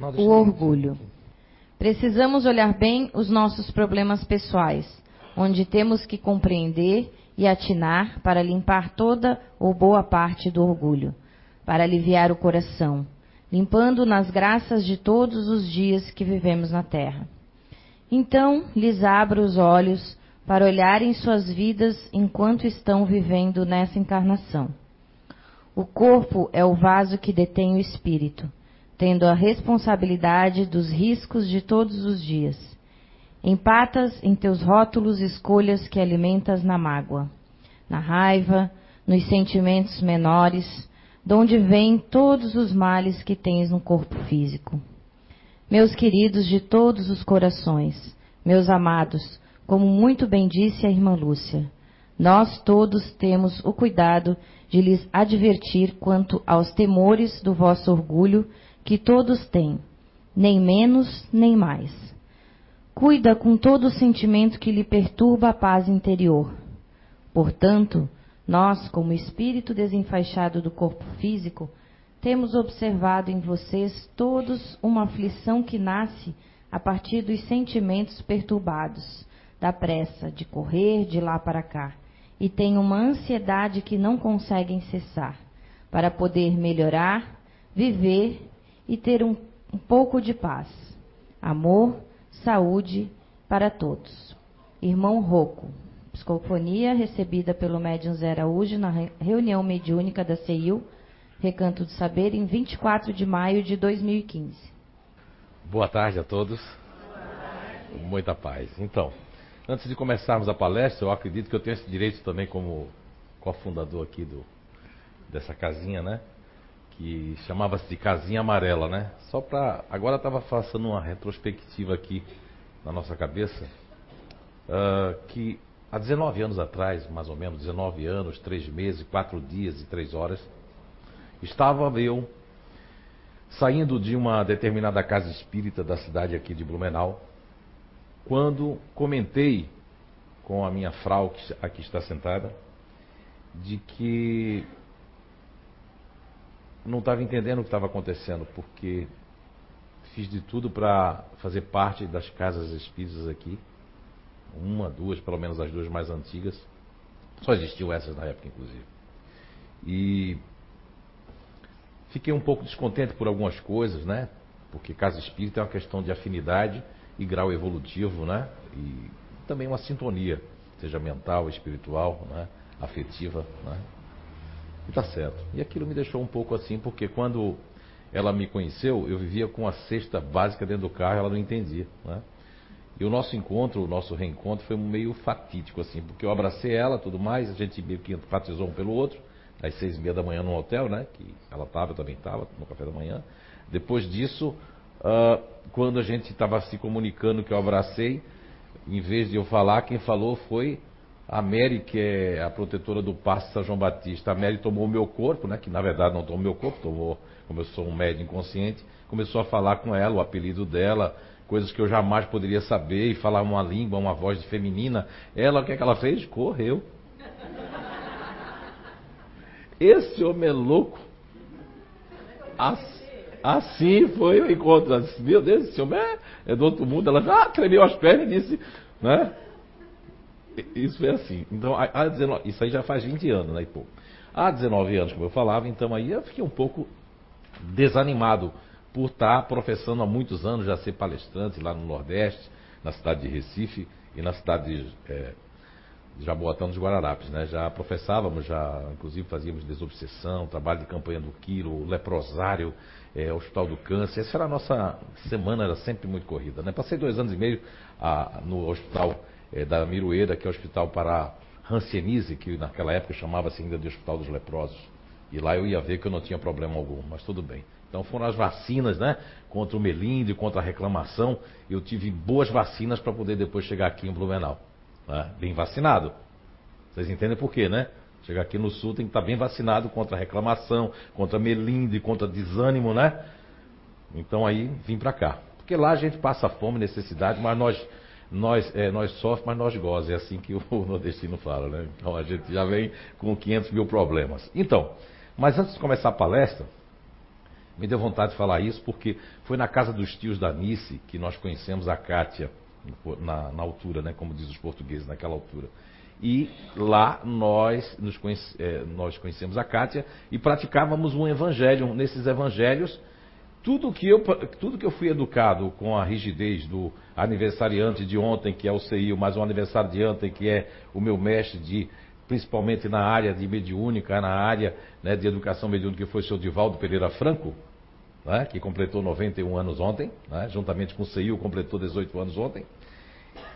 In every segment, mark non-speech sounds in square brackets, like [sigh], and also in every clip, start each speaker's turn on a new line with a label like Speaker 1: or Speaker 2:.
Speaker 1: O orgulho. Precisamos olhar bem os nossos problemas pessoais, onde temos que compreender e atinar para limpar toda ou boa parte do orgulho, para aliviar o coração, limpando nas graças de todos os dias que vivemos na terra. Então lhes abro os olhos para olharem suas vidas enquanto estão vivendo nessa encarnação. O corpo é o vaso que detém o espírito, tendo a responsabilidade dos riscos de todos os dias. Empatas em teus rótulos escolhas que alimentas na mágoa, na raiva, nos sentimentos menores, de onde vêm todos os males que tens no corpo físico. Meus queridos de todos os corações, meus amados, como muito bem disse a irmã Lúcia, nós todos temos o cuidado de lhes advertir quanto aos temores do vosso orgulho que todos têm, nem menos nem mais. Cuida com todo o sentimento que lhe perturba a paz interior. Portanto, nós, como espírito desenfaixado do corpo físico, temos observado em vocês todos uma aflição que nasce a partir dos sentimentos perturbados, da pressa de correr de lá para cá, e têm uma ansiedade que não conseguem cessar, para poder melhorar, viver e ter um, um pouco de paz, amor, saúde para todos. Irmão Roco, psicofonia recebida pelo médium Zé Araújo na reunião mediúnica da CEIU, Recanto do Saber, em 24 de maio de 2015.
Speaker 2: Boa tarde a todos. Muita paz. Então, antes de começarmos a palestra, eu acredito que eu tenho esse direito também como cofundador aqui do, dessa casinha, né? Que chamava-se de Casinha Amarela, né? Só para agora estava fazendo uma retrospectiva aqui na nossa cabeça uh, que há 19 anos atrás, mais ou menos 19 anos, 3 meses, 4 dias e 3 horas, estava eu saindo de uma determinada casa espírita da cidade aqui de Blumenau, quando comentei com a minha frau que aqui está sentada de que não estava entendendo o que estava acontecendo, porque fiz de tudo para fazer parte das casas espíritas aqui. Uma, duas, pelo menos as duas mais antigas. Só existiam essas na época, inclusive. E fiquei um pouco descontente por algumas coisas, né? Porque casa espírita é uma questão de afinidade e grau evolutivo, né? E também uma sintonia, seja mental, espiritual, né? afetiva, né? E tá certo. E aquilo me deixou um pouco assim, porque quando ela me conheceu, eu vivia com a cesta básica dentro do carro, ela não entendia, né? E o nosso encontro, o nosso reencontro foi meio fatídico, assim, porque eu abracei ela, tudo mais, a gente meio que enfatizou um pelo outro, às seis e meia da manhã no hotel, né? Que ela estava, eu também estava, no café da manhã. Depois disso, uh, quando a gente estava se comunicando que eu abracei, em vez de eu falar, quem falou foi a Mary, que é a protetora do Passo São João Batista, a Mary tomou o meu corpo, né, que na verdade não tomou meu corpo, tomou, como eu sou um médico inconsciente, começou a falar com ela, o apelido dela, coisas que eu jamais poderia saber, e falar uma língua, uma voz feminina. Ela, o que, é que ela fez? Correu. Esse homem é louco. Assim foi o encontro. Meu Deus, esse homem é, é do outro mundo. Ela já tremeu as pernas e disse, né? Isso foi assim. Então, há 19, isso aí já faz 20 anos, né? E. Há 19 anos, como eu falava, então aí eu fiquei um pouco desanimado por estar professando há muitos anos já ser palestrante lá no Nordeste, na cidade de Recife e na cidade de, é, de Jaboatão dos Guararapes, né? Já professávamos, já inclusive fazíamos desobsessão, trabalho de campanha do quilo, leprosário, é, Hospital do Câncer. Essa era a nossa semana, era sempre muito corrida, né? Passei dois anos e meio a, no hospital é, da Miroeira, que é o hospital para Hanseníase, que naquela época chamava-se ainda de Hospital dos Leprosos. E lá eu ia ver que eu não tinha problema algum, mas tudo bem. Então foram as vacinas, né? Contra o melindre, contra a reclamação. Eu tive boas vacinas para poder depois chegar aqui em Blumenau. Né? Bem vacinado. Vocês entendem por quê, né? Chegar aqui no sul tem que estar bem vacinado contra a reclamação, contra melindre, contra desânimo, né? Então aí vim para cá. Porque lá a gente passa fome, necessidade, mas nós nós, é, nós sofremos, mas nós gozamos. É assim que [laughs] o nordestino fala, né? Então a gente já vem com 500 mil problemas. Então, mas antes de começar a palestra, Me deu vontade de falar isso porque foi na casa dos tios da Nice que nós conhecemos a Kátia, na, na altura, né, como diz os portugueses, naquela altura. E lá nós, nos conhece, é, nós conhecemos a Kátia e praticávamos um evangelho. Nesses evangelhos, tudo que, eu, tudo que eu fui educado com a rigidez do aniversariante de ontem, que é o CIO, mas o aniversário de ontem, que é o meu mestre de principalmente na área de mediúnica, na área né, de educação mediúnica, que foi o senhor Divaldo Pereira Franco, né, que completou 91 anos ontem, né, juntamente com o CIO, completou 18 anos ontem,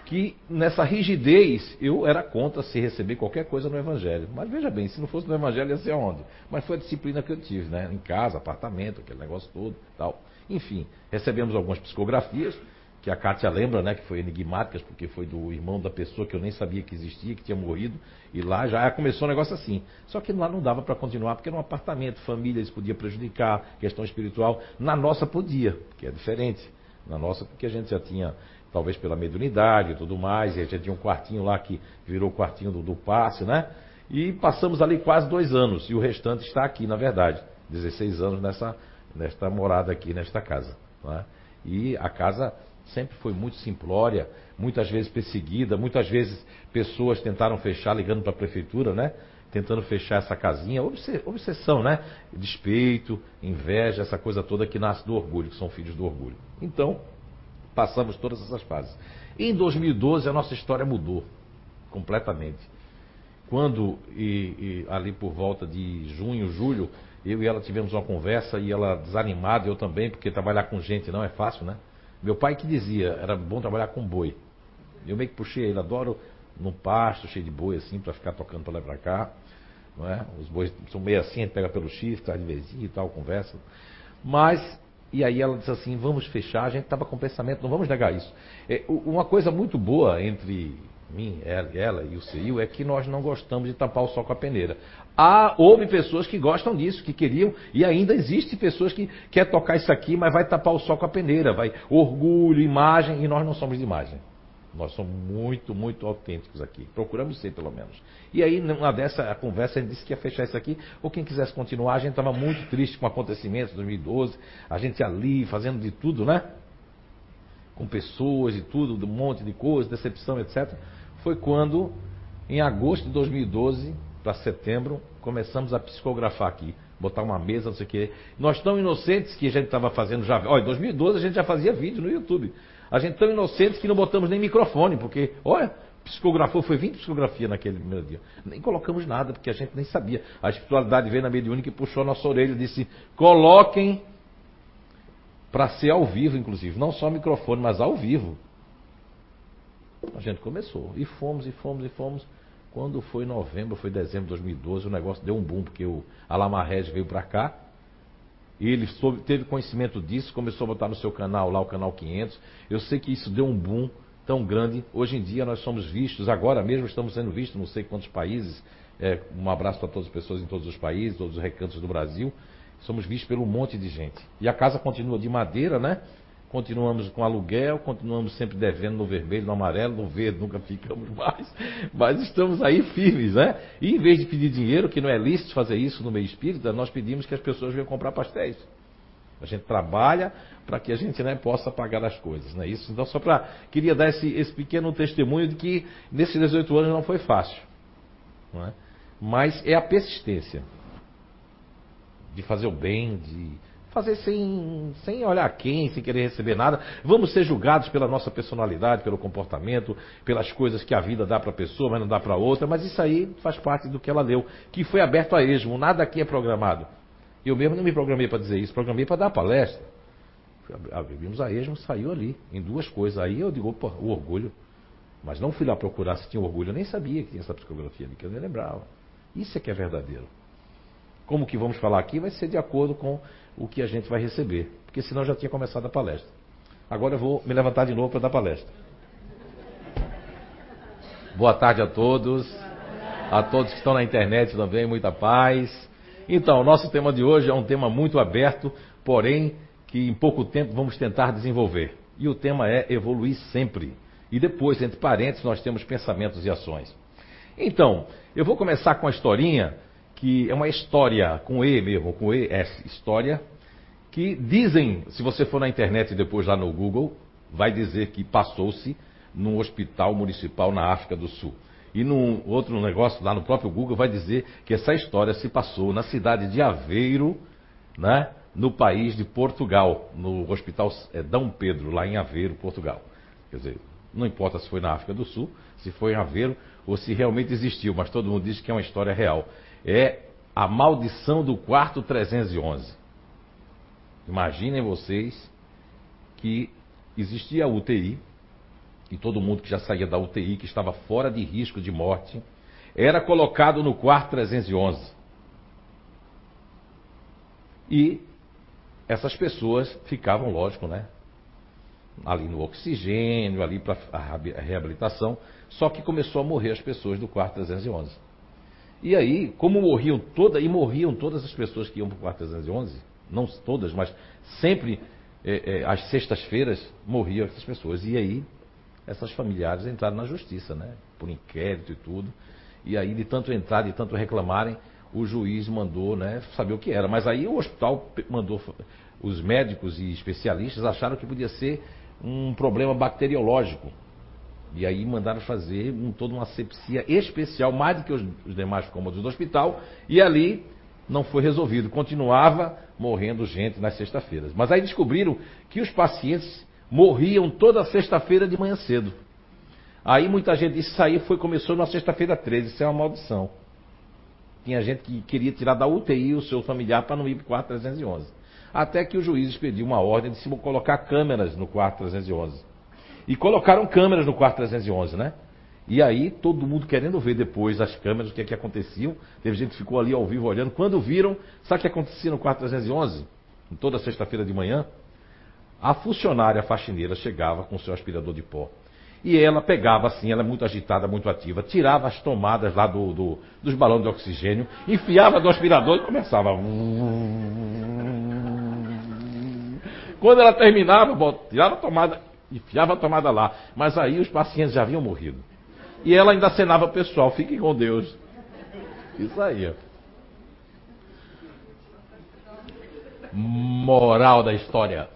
Speaker 2: que nessa rigidez eu era contra se receber qualquer coisa no Evangelho. Mas veja bem, se não fosse no Evangelho ia ser onde? Mas foi a disciplina que eu tive, né? Em casa, apartamento, aquele negócio todo tal. Enfim, recebemos algumas psicografias, que a Kátia lembra, né, que foi enigmáticas, porque foi do irmão da pessoa que eu nem sabia que existia, que tinha morrido, e lá já começou um negócio assim. Só que lá não dava para continuar, porque era um apartamento, família, isso podia prejudicar, questão espiritual. Na nossa podia, que é diferente. Na nossa, porque a gente já tinha, talvez pela mediunidade e tudo mais, e a gente tinha um quartinho lá que virou o quartinho do, do passe, né? E passamos ali quase dois anos, e o restante está aqui, na verdade. 16 anos nessa, nesta morada aqui, nesta casa. É? E a casa sempre foi muito simplória, muitas vezes perseguida, muitas vezes pessoas tentaram fechar ligando para a prefeitura, né? Tentando fechar essa casinha, obsessão, né? Despeito, inveja, essa coisa toda que nasce do orgulho, que são filhos do orgulho. Então, passamos todas essas fases. Em 2012 a nossa história mudou completamente. Quando, e, e ali por volta de junho, julho, eu e ela tivemos uma conversa e ela desanimada, eu também, porque trabalhar com gente não é fácil, né? Meu pai que dizia, era bom trabalhar com boi. Eu meio que puxei ele, adoro no pasto, cheio de boi assim, para ficar tocando para lá e para cá. Não é? Os bois são meio assim, a gente pega pelo chifre, traz de vezinho e tal, conversa. Mas, e aí ela disse assim, vamos fechar, a gente estava com pensamento, não vamos negar isso. É, uma coisa muito boa entre mim, ela, ela e o CIO é que nós não gostamos de tapar o sol com a peneira. Há, houve pessoas que gostam disso, que queriam, e ainda existe pessoas que quer tocar isso aqui, mas vai tapar o sol com a peneira, vai orgulho, imagem, e nós não somos de imagem. Nós somos muito, muito autênticos aqui. Procuramos ser, pelo menos. E aí, numa dessa a conversa, ele disse que ia fechar isso aqui, ou quem quisesse continuar, a gente estava muito triste com acontecimentos de 2012, a gente ali fazendo de tudo, né? Com pessoas e tudo, um monte de coisas, decepção, etc foi quando, em agosto de 2012 para setembro, começamos a psicografar aqui. Botar uma mesa, não sei o quê. Nós tão inocentes que a gente estava fazendo já. Olha, em 2012 a gente já fazia vídeo no YouTube. A gente tão inocentes que não botamos nem microfone, porque, olha, psicografou, foi 20 psicografia naquele primeiro dia. Nem colocamos nada, porque a gente nem sabia. A espiritualidade veio na mediúnica e puxou a nossa orelha e disse: coloquem para ser ao vivo, inclusive. Não só microfone, mas ao vivo. A gente começou. E fomos, e fomos, e fomos. Quando foi novembro, foi dezembro de 2012, o negócio deu um boom, porque o Alamarrez veio para cá. E ele soube, teve conhecimento disso, começou a botar no seu canal lá, o canal 500. Eu sei que isso deu um boom tão grande. Hoje em dia nós somos vistos, agora mesmo estamos sendo vistos, não sei quantos países. É, um abraço para todas as pessoas em todos os países, todos os recantos do Brasil. Somos vistos por um monte de gente. E a casa continua de madeira, né? Continuamos com aluguel, continuamos sempre devendo no vermelho, no amarelo, no verde, nunca ficamos [laughs] mais, mas estamos aí firmes, né? E em vez de pedir dinheiro, que não é lícito fazer isso no meio espírita, nós pedimos que as pessoas venham comprar pastéis. A gente trabalha para que a gente né, possa pagar as coisas, não é isso? Então, só para. Queria dar esse, esse pequeno testemunho de que nesses 18 anos não foi fácil. Não é? Mas é a persistência de fazer o bem, de fazer sem, sem olhar quem, sem querer receber nada. Vamos ser julgados pela nossa personalidade, pelo comportamento, pelas coisas que a vida dá para a pessoa, mas não dá para outra. Mas isso aí faz parte do que ela leu, que foi aberto a esmo. Nada aqui é programado. Eu mesmo não me programei para dizer isso, programei para dar palestra. Vimos a esmo, saiu ali, em duas coisas. Aí eu digo, opa, o orgulho. Mas não fui lá procurar se tinha orgulho. Eu nem sabia que tinha essa psicografia ali, que eu nem lembrava. Isso é que é verdadeiro. Como que vamos falar aqui vai ser de acordo com o que a gente vai receber. Porque senão já tinha começado a palestra. Agora eu vou me levantar de novo para dar palestra. Boa tarde a todos. A todos que estão na internet também, muita paz. Então, o nosso tema de hoje é um tema muito aberto, porém que em pouco tempo vamos tentar desenvolver. E o tema é evoluir sempre. E depois, entre parênteses, nós temos pensamentos e ações. Então, eu vou começar com a historinha que é uma história com E mesmo, com E, S, história, que dizem, se você for na internet e depois lá no Google, vai dizer que passou-se num hospital municipal na África do Sul. E num outro negócio lá no próprio Google vai dizer que essa história se passou na cidade de Aveiro, né, no país de Portugal, no Hospital é, Dom Pedro, lá em Aveiro, Portugal. Quer dizer, não importa se foi na África do Sul, se foi em Aveiro ou se realmente existiu, mas todo mundo diz que é uma história real. É a maldição do quarto 311. Imaginem vocês que existia a UTI, e todo mundo que já saía da UTI, que estava fora de risco de morte, era colocado no quarto 311. E essas pessoas ficavam, lógico, né? Ali no oxigênio, ali para a reabilitação. Só que começou a morrer as pessoas do quarto 311. E aí, como morriam todas, e morriam todas as pessoas que iam para o quarto 311, não todas, mas sempre é, é, às sextas-feiras morriam essas pessoas. E aí, essas familiares entraram na justiça, né? Por inquérito e tudo. E aí, de tanto entrar, de tanto reclamarem, o juiz mandou, né, saber o que era. Mas aí o hospital mandou, os médicos e especialistas acharam que podia ser um problema bacteriológico. E aí mandaram fazer um, toda uma sepsia especial, mais do que os, os demais cômodos do hospital, e ali não foi resolvido. Continuava morrendo gente nas sextas-feiras. Mas aí descobriram que os pacientes morriam toda sexta-feira de manhã cedo. Aí muita gente disse, isso aí foi, começou na sexta-feira 13, isso é uma maldição. Tinha gente que queria tirar da UTI o seu familiar para não ir para o quarto 311. Até que o juiz expediu uma ordem de se colocar câmeras no quarto 311. E colocaram câmeras no quarto 311, né? E aí, todo mundo querendo ver depois as câmeras, o que é que aconteciam. Teve gente que ficou ali ao vivo olhando. Quando viram, sabe o que acontecia no quarto 311? Toda sexta-feira de manhã, a funcionária faxineira chegava com seu aspirador de pó. E ela pegava assim, ela é muito agitada, muito ativa, tirava as tomadas lá do, do, dos balões de oxigênio, enfiava do aspirador e começava. Quando ela terminava, tirava a tomada, enfiava a tomada lá. Mas aí os pacientes já haviam morrido. E ela ainda acenava pessoal, fiquem com Deus. Isso aí, ó. Moral da história.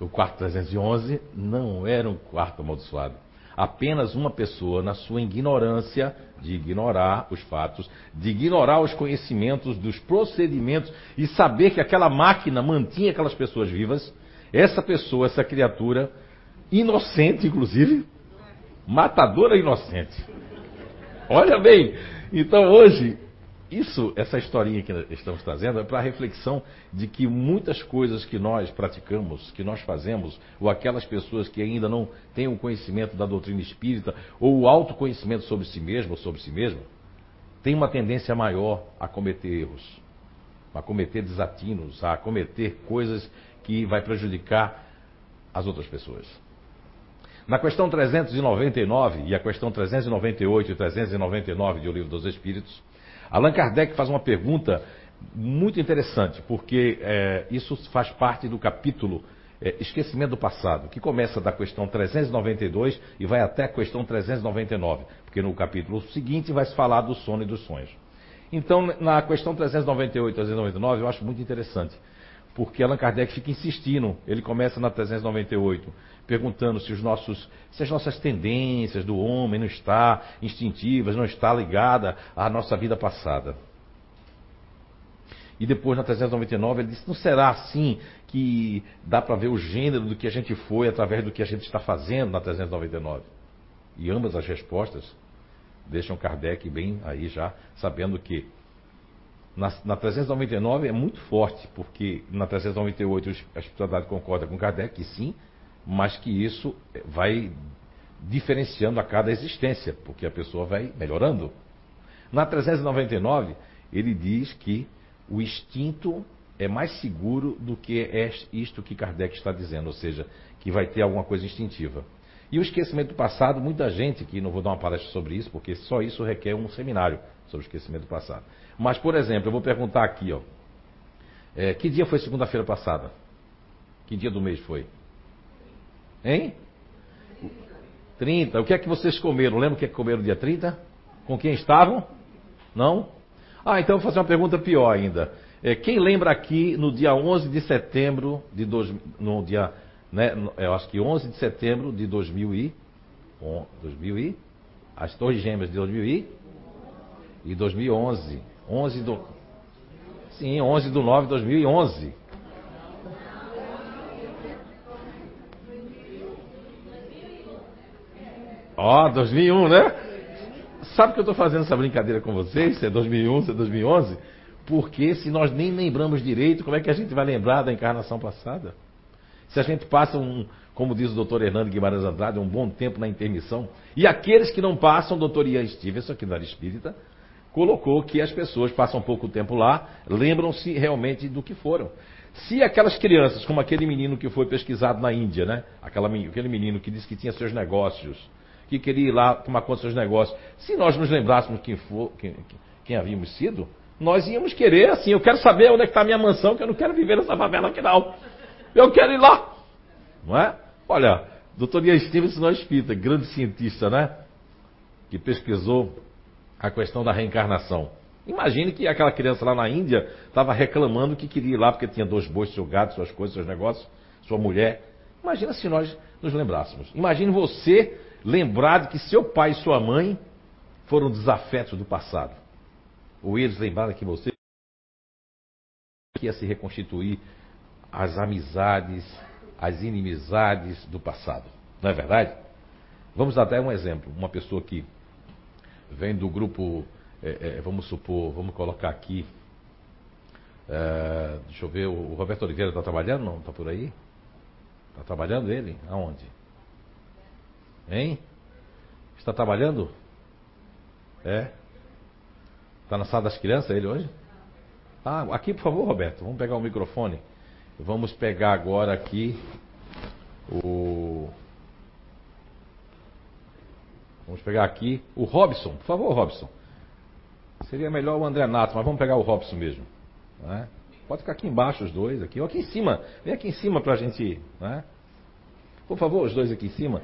Speaker 2: O quarto 311 não era um quarto amaldiçoado. Apenas uma pessoa, na sua ignorância de ignorar os fatos, de ignorar os conhecimentos dos procedimentos e saber que aquela máquina mantinha aquelas pessoas vivas, essa pessoa, essa criatura, inocente inclusive, matadora inocente. Olha bem, então hoje isso, essa historinha que estamos trazendo é para a reflexão de que muitas coisas que nós praticamos, que nós fazemos, ou aquelas pessoas que ainda não têm o conhecimento da doutrina espírita, ou o autoconhecimento sobre si mesmo sobre si mesmo, têm uma tendência maior a cometer erros, a cometer desatinos, a cometer coisas que vai prejudicar as outras pessoas. Na questão 399 e a questão 398 e 399 do Livro dos Espíritos, Allan Kardec faz uma pergunta muito interessante, porque é, isso faz parte do capítulo é, Esquecimento do Passado, que começa da questão 392 e vai até a questão 399, porque no capítulo seguinte vai se falar do sono e dos sonhos. Então, na questão 398 e 399, eu acho muito interessante, porque Allan Kardec fica insistindo, ele começa na 398, perguntando se, os nossos, se as nossas tendências do homem não está instintivas, não está ligada à nossa vida passada. E depois na 399 ele disse: não será assim que dá para ver o gênero do que a gente foi através do que a gente está fazendo na 399? E ambas as respostas deixam Kardec bem aí já, sabendo que na, na 399 é muito forte, porque na 398 a espiritualidade concorda com Kardec que sim, mas que isso vai diferenciando a cada existência, porque a pessoa vai melhorando. Na 399, ele diz que o instinto é mais seguro do que é isto que Kardec está dizendo, ou seja, que vai ter alguma coisa instintiva. E o esquecimento do passado, muita gente, que não vou dar uma palestra sobre isso, porque só isso requer um seminário sobre o esquecimento do passado. Mas, por exemplo, eu vou perguntar aqui, ó, é, que dia foi segunda-feira passada? Que dia do mês foi? Hein? 30. O que é que vocês comeram? Lembra o que é que comeram dia 30? Com quem estavam? Não? Ah, então vou fazer uma pergunta pior ainda. É, quem lembra aqui no dia 11 de setembro de dois, no dia, né, eu acho que 11 de setembro de 2000 e, 2000 e as Torres Gêmeas de 2000 e, e 2011, 11 do Sim, 11 de 9 de 2011. Ó, oh, 2001, né? Sabe que eu estou fazendo essa brincadeira com vocês? Se é 2001, se é 2011? Porque se nós nem lembramos direito, como é que a gente vai lembrar da encarnação passada? Se a gente passa um, como diz o doutor Hernando Guimarães Andrade, um bom tempo na intermissão, e aqueles que não passam, o doutor Ian Stevenson, aqui na área espírita, colocou que as pessoas passam pouco tempo lá, lembram-se realmente do que foram. Se aquelas crianças, como aquele menino que foi pesquisado na Índia, né? Aquela, aquele menino que disse que tinha seus negócios, que queria ir lá tomar conta dos seus negócios, se nós nos lembrássemos quem, for, quem, quem havíamos sido, nós íamos querer assim, eu quero saber onde é está a minha mansão, que eu não quero viver nessa favela aqui não. Eu quero ir lá. Não é? Olha, doutor Ian Stevenson não é espírita, grande cientista, né? Que pesquisou a questão da reencarnação. Imagine que aquela criança lá na Índia estava reclamando que queria ir lá porque tinha dois bois, seu gato, suas coisas, seus negócios, sua mulher. Imagina se nós nos lembrássemos. Imagine você lembrar de que seu pai e sua mãe foram desafetos do passado. Ou eles lembraram que você ia se reconstituir as amizades, as inimizades do passado. Não é verdade? Vamos dar até um exemplo. Uma pessoa que vem do grupo, é, é, vamos supor, vamos colocar aqui. É, deixa eu ver, o Roberto Oliveira está trabalhando? Não? Está por aí? Está trabalhando ele? Aonde? Hein? Está trabalhando? É? Está na sala das crianças ele hoje? Ah, aqui por favor, Roberto, vamos pegar o microfone. Vamos pegar agora aqui o. Vamos pegar aqui o Robson. Por favor, Robson. Seria melhor o André Nato, mas vamos pegar o Robson mesmo. Né? Pode ficar aqui embaixo os dois, aqui, ou aqui em cima. Vem aqui em cima para a gente. Né? Por favor, os dois aqui em cima.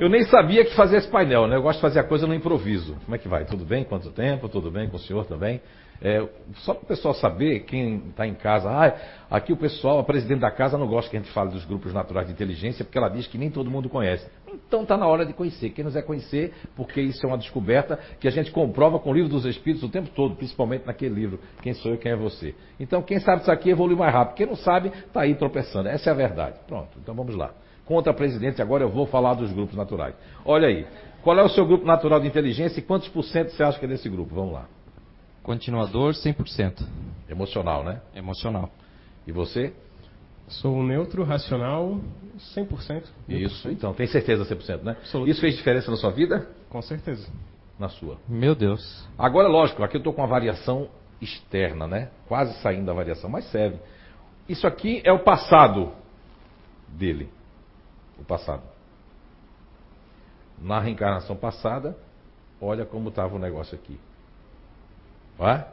Speaker 2: Eu nem sabia que fazia esse painel, né? Eu gosto de fazer a coisa no improviso. Como é que vai? Tudo bem? Quanto tempo? Tudo bem com o senhor também? É, só para o pessoal saber, quem está em casa, ah, aqui o pessoal, a presidente da casa não gosta que a gente fale dos grupos naturais de inteligência, porque ela diz que nem todo mundo conhece. Então está na hora de conhecer. Quem nos é conhecer, porque isso é uma descoberta que a gente comprova com o livro dos Espíritos o tempo todo, principalmente naquele livro, Quem Sou Eu, Quem é Você. Então quem sabe isso aqui evolui mais rápido. Quem não sabe, está aí tropeçando. Essa é a verdade. Pronto, então vamos lá. Contra a presidente, agora eu vou falar dos grupos naturais. Olha aí, qual é o seu grupo natural de inteligência e quantos por cento você acha que é desse grupo? Vamos lá.
Speaker 3: Continuador 100%.
Speaker 2: Emocional, né?
Speaker 3: Emocional.
Speaker 2: E você?
Speaker 4: Sou neutro, racional, 100%.
Speaker 2: Isso, então, tem certeza 100%, né?
Speaker 4: Absoluto.
Speaker 2: Isso fez diferença na sua vida?
Speaker 4: Com certeza.
Speaker 2: Na sua.
Speaker 3: Meu Deus.
Speaker 2: Agora, lógico, aqui eu estou com uma variação externa, né? Quase saindo da variação, mas serve. Isso aqui é o passado dele. O passado. Na reencarnação passada, olha como estava o negócio aqui. É?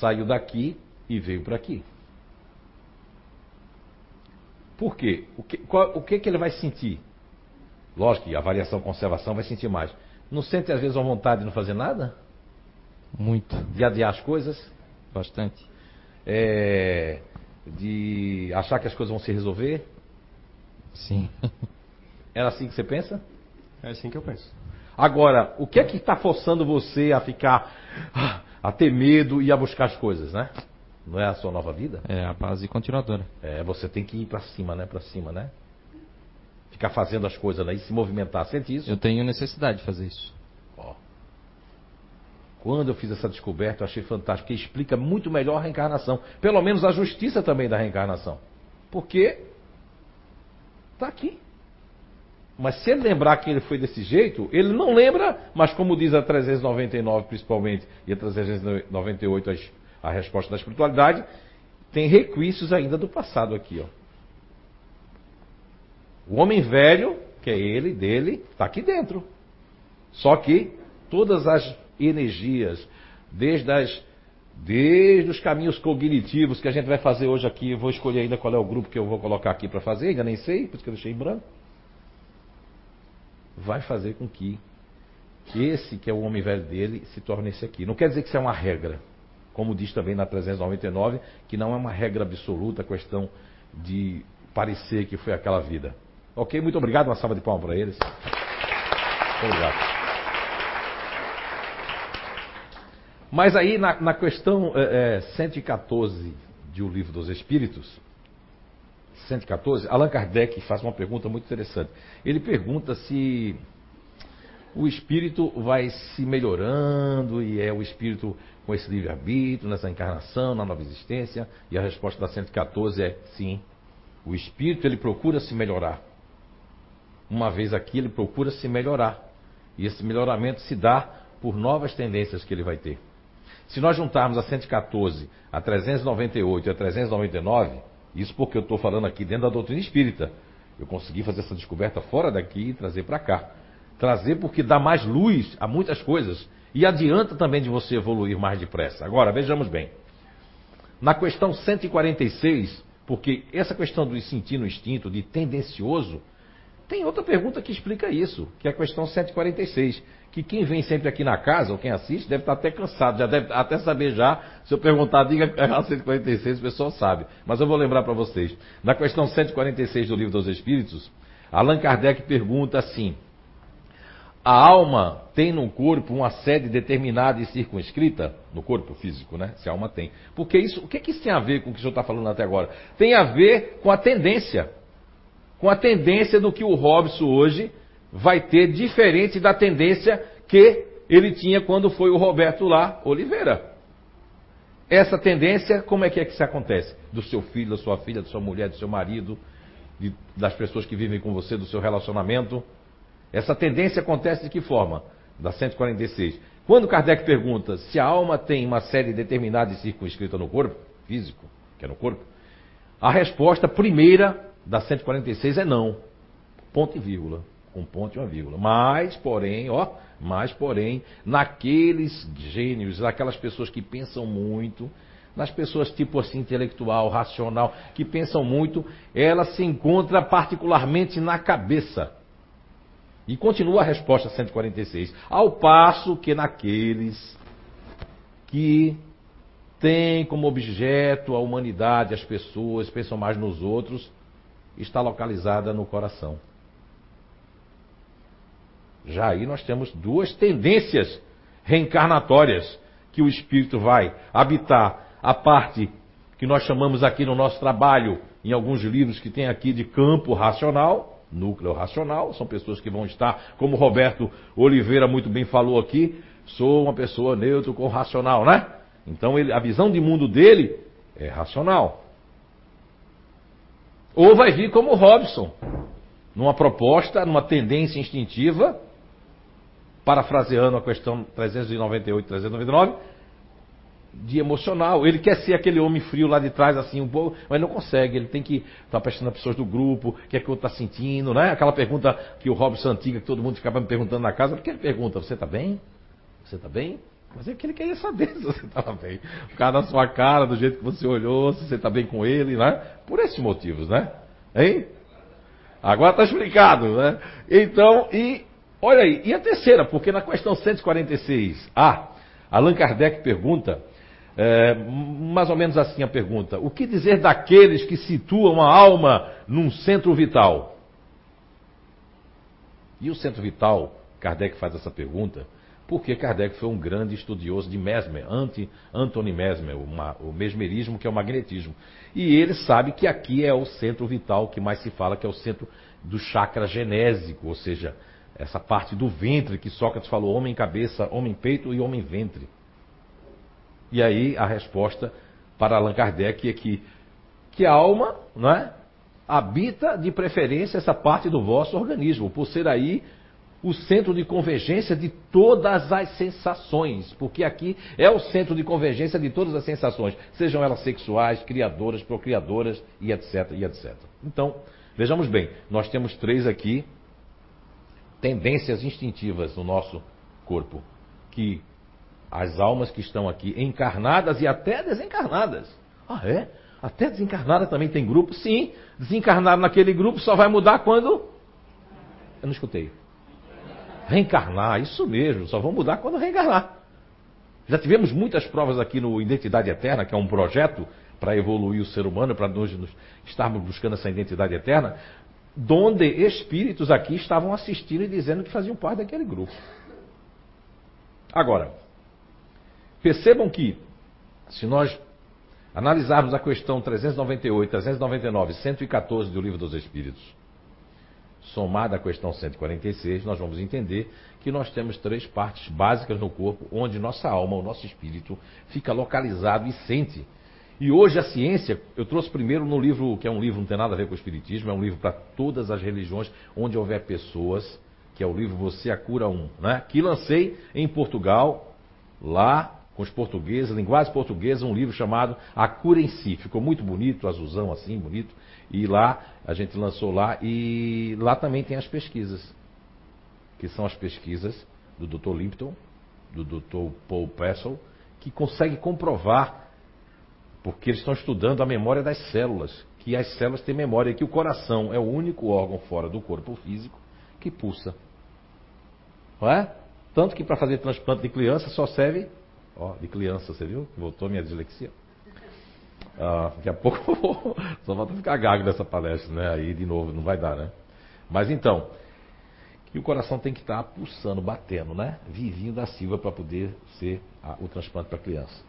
Speaker 2: Saiu daqui e veio para aqui. Por quê? O que, qual, o que, que ele vai sentir? Lógico que a variação conservação vai sentir mais. Não sente às vezes uma vontade de não fazer nada?
Speaker 3: Muito.
Speaker 2: De adiar as coisas?
Speaker 3: Bastante.
Speaker 2: É, de achar que as coisas vão se resolver?
Speaker 3: Sim.
Speaker 2: Era [laughs] assim que você pensa?
Speaker 4: É assim que eu penso.
Speaker 2: Agora, o que é que está forçando você a ficar, ah, a ter medo e a buscar as coisas, né? Não é a sua nova vida?
Speaker 3: É a base continuadora.
Speaker 2: É, você tem que ir para cima, né? Para cima, né? Ficar fazendo as coisas né? e se movimentar. Sente isso?
Speaker 3: Eu tenho necessidade de fazer isso.
Speaker 2: Ó. Quando eu fiz essa descoberta, eu achei fantástico, porque explica muito melhor a reencarnação. Pelo menos a justiça também da reencarnação. Porque está aqui. Mas se ele lembrar que ele foi desse jeito, ele não lembra, mas como diz a 399 principalmente, e a 398 a, resposta da espiritualidade, tem requisitos ainda do passado aqui. Ó. O homem velho, que é ele, dele, está aqui dentro. Só que todas as energias, desde as desde os caminhos cognitivos que a gente vai fazer hoje aqui, eu vou escolher ainda qual é o grupo que eu vou colocar aqui para fazer, ainda nem sei, por isso que eu deixei em branco vai fazer com que esse, que é o homem velho dele, se torne esse aqui. Não quer dizer que isso é uma regra. Como diz também na 399, que não é uma regra absoluta a questão de parecer que foi aquela vida. Ok? Muito obrigado. Uma salva de palmas para eles. Obrigado. Mas aí, na, na questão é, é, 114 de O Livro dos Espíritos, 114, Allan Kardec faz uma pergunta muito interessante. Ele pergunta se o espírito vai se melhorando e é o espírito com esse livre-arbítrio, nessa encarnação, na nova existência? E a resposta da 114 é sim. O espírito ele procura se melhorar. Uma vez aqui ele procura se melhorar. E esse melhoramento se dá por novas tendências que ele vai ter. Se nós juntarmos a 114, a 398 e a 399, isso porque eu estou falando aqui dentro da doutrina espírita. Eu consegui fazer essa descoberta fora daqui e trazer para cá. Trazer porque dá mais luz a muitas coisas e adianta também de você evoluir mais depressa. Agora, vejamos bem. Na questão 146, porque essa questão do sentir no instinto, de tendencioso, tem outra pergunta que explica isso, que é a questão 146 que quem vem sempre aqui na casa, ou quem assiste, deve estar até cansado, já deve até saber já. Se eu perguntar, diga a 146, o pessoal sabe. Mas eu vou lembrar para vocês. Na questão 146 do Livro dos Espíritos, Allan Kardec pergunta assim: A alma tem no corpo uma sede determinada e circunscrita? No corpo físico, né? Se a alma tem. Porque isso, o que, é que isso tem a ver com o que o senhor está falando até agora? Tem a ver com a tendência. Com a tendência do que o Robson hoje vai ter diferente da tendência que ele tinha quando foi o Roberto lá, Oliveira. Essa tendência, como é que é que isso acontece? Do seu filho, da sua filha, da sua mulher, do seu marido, de, das pessoas que vivem com você, do seu relacionamento. Essa tendência acontece de que forma? Da 146. Quando Kardec pergunta se a alma tem uma série determinada e circunscrita no corpo, físico, que é no corpo, a resposta primeira da 146 é não. Ponto e vírgula um ponto e uma vírgula. Mas, porém, ó, mas, porém, naqueles gênios, naquelas pessoas que pensam muito, nas pessoas tipo assim, intelectual, racional, que pensam muito, ela se encontra particularmente na cabeça. E continua a resposta 146. Ao passo que naqueles que têm como objeto a humanidade, as pessoas, pensam mais nos outros, está localizada no coração. Já aí nós temos duas tendências reencarnatórias que o espírito vai habitar a parte que nós chamamos aqui no nosso trabalho, em alguns livros que tem aqui de campo racional, núcleo racional, são pessoas que vão estar, como Roberto Oliveira muito bem falou aqui, sou uma pessoa neutro com racional, né? Então ele, a visão de mundo dele é racional. Ou vai vir como Robson, numa proposta, numa tendência instintiva, parafraseando a questão 398 399, de emocional. Ele quer ser aquele homem frio lá de trás, assim, um pouco, mas não consegue. Ele tem que estar tá prestando a pessoas do grupo, o que é que o outro está sentindo, né? Aquela pergunta que o Robson Antiga, que todo mundo ficava me perguntando na casa, por que ele pergunta? Você está bem? Você está bem? Mas é que ele queria saber [laughs] se você estava bem. O cara da sua cara, do jeito que você olhou, se você está bem com ele, né? Por esses motivos, né? Hein? Agora está explicado, né? Então, e Olha aí, e a terceira, porque na questão 146A, Allan Kardec pergunta, é, mais ou menos assim a pergunta: o que dizer daqueles que situam a alma num centro vital? E o centro vital, Kardec faz essa pergunta, porque Kardec foi um grande estudioso de Mesmer, anti, Anthony Mesmer, o, o mesmerismo que é o magnetismo. E ele sabe que aqui é o centro vital que mais se fala, que é o centro do chakra genésico, ou seja, essa parte do ventre que Sócrates falou, homem cabeça, homem peito e homem ventre. E aí a resposta para Allan Kardec é que, que a alma é, habita de preferência essa parte do vosso organismo, por ser aí o centro de convergência de todas as sensações, porque aqui é o centro de convergência de todas as sensações, sejam elas sexuais, criadoras, procriadoras e etc, e etc. Então, vejamos bem, nós temos três aqui tendências instintivas no nosso corpo, que as almas que estão aqui encarnadas e até desencarnadas. Ah, é? Até desencarnada também tem grupo? Sim. Desencarnado naquele grupo só vai mudar quando. Eu não escutei. Reencarnar, isso mesmo, só vão mudar quando reencarnar. Já tivemos muitas provas aqui no Identidade Eterna, que é um projeto para evoluir o ser humano, para nós estarmos buscando essa identidade eterna, donde espíritos aqui estavam assistindo e dizendo que faziam parte daquele grupo. Agora, percebam que, se nós analisarmos a questão 398, 399, 114 do Livro dos Espíritos, somada à questão 146, nós vamos entender que nós temos três partes básicas no corpo, onde nossa alma, o nosso espírito, fica localizado e sente. E hoje a ciência, eu trouxe primeiro no livro, que é um livro não tem nada a ver com o espiritismo, é um livro para todas as religiões, onde houver pessoas, que é o livro Você a Cura Um, né? que lancei em Portugal, lá com os portugueses, linguagem portuguesa, um livro chamado A Cura em Si. Ficou muito bonito, azulzão assim, bonito. E lá, a gente lançou lá, e lá também tem as pesquisas, que são as pesquisas do Dr. Limpton, do Dr. Paul Pessel, que consegue comprovar, porque eles estão estudando a memória das células, que as células têm memória, que o coração é o único órgão fora do corpo físico que pulsa. Não é? Tanto que para fazer transplante de criança só serve. Ó, de criança, você viu? Voltou minha dislexia. Ah, daqui a pouco [laughs] só falta ficar gago nessa palestra, né? Aí de novo, não vai dar, né? Mas então, que o coração tem que estar pulsando, batendo, né? Vivinho da Silva para poder ser a, o transplante para criança.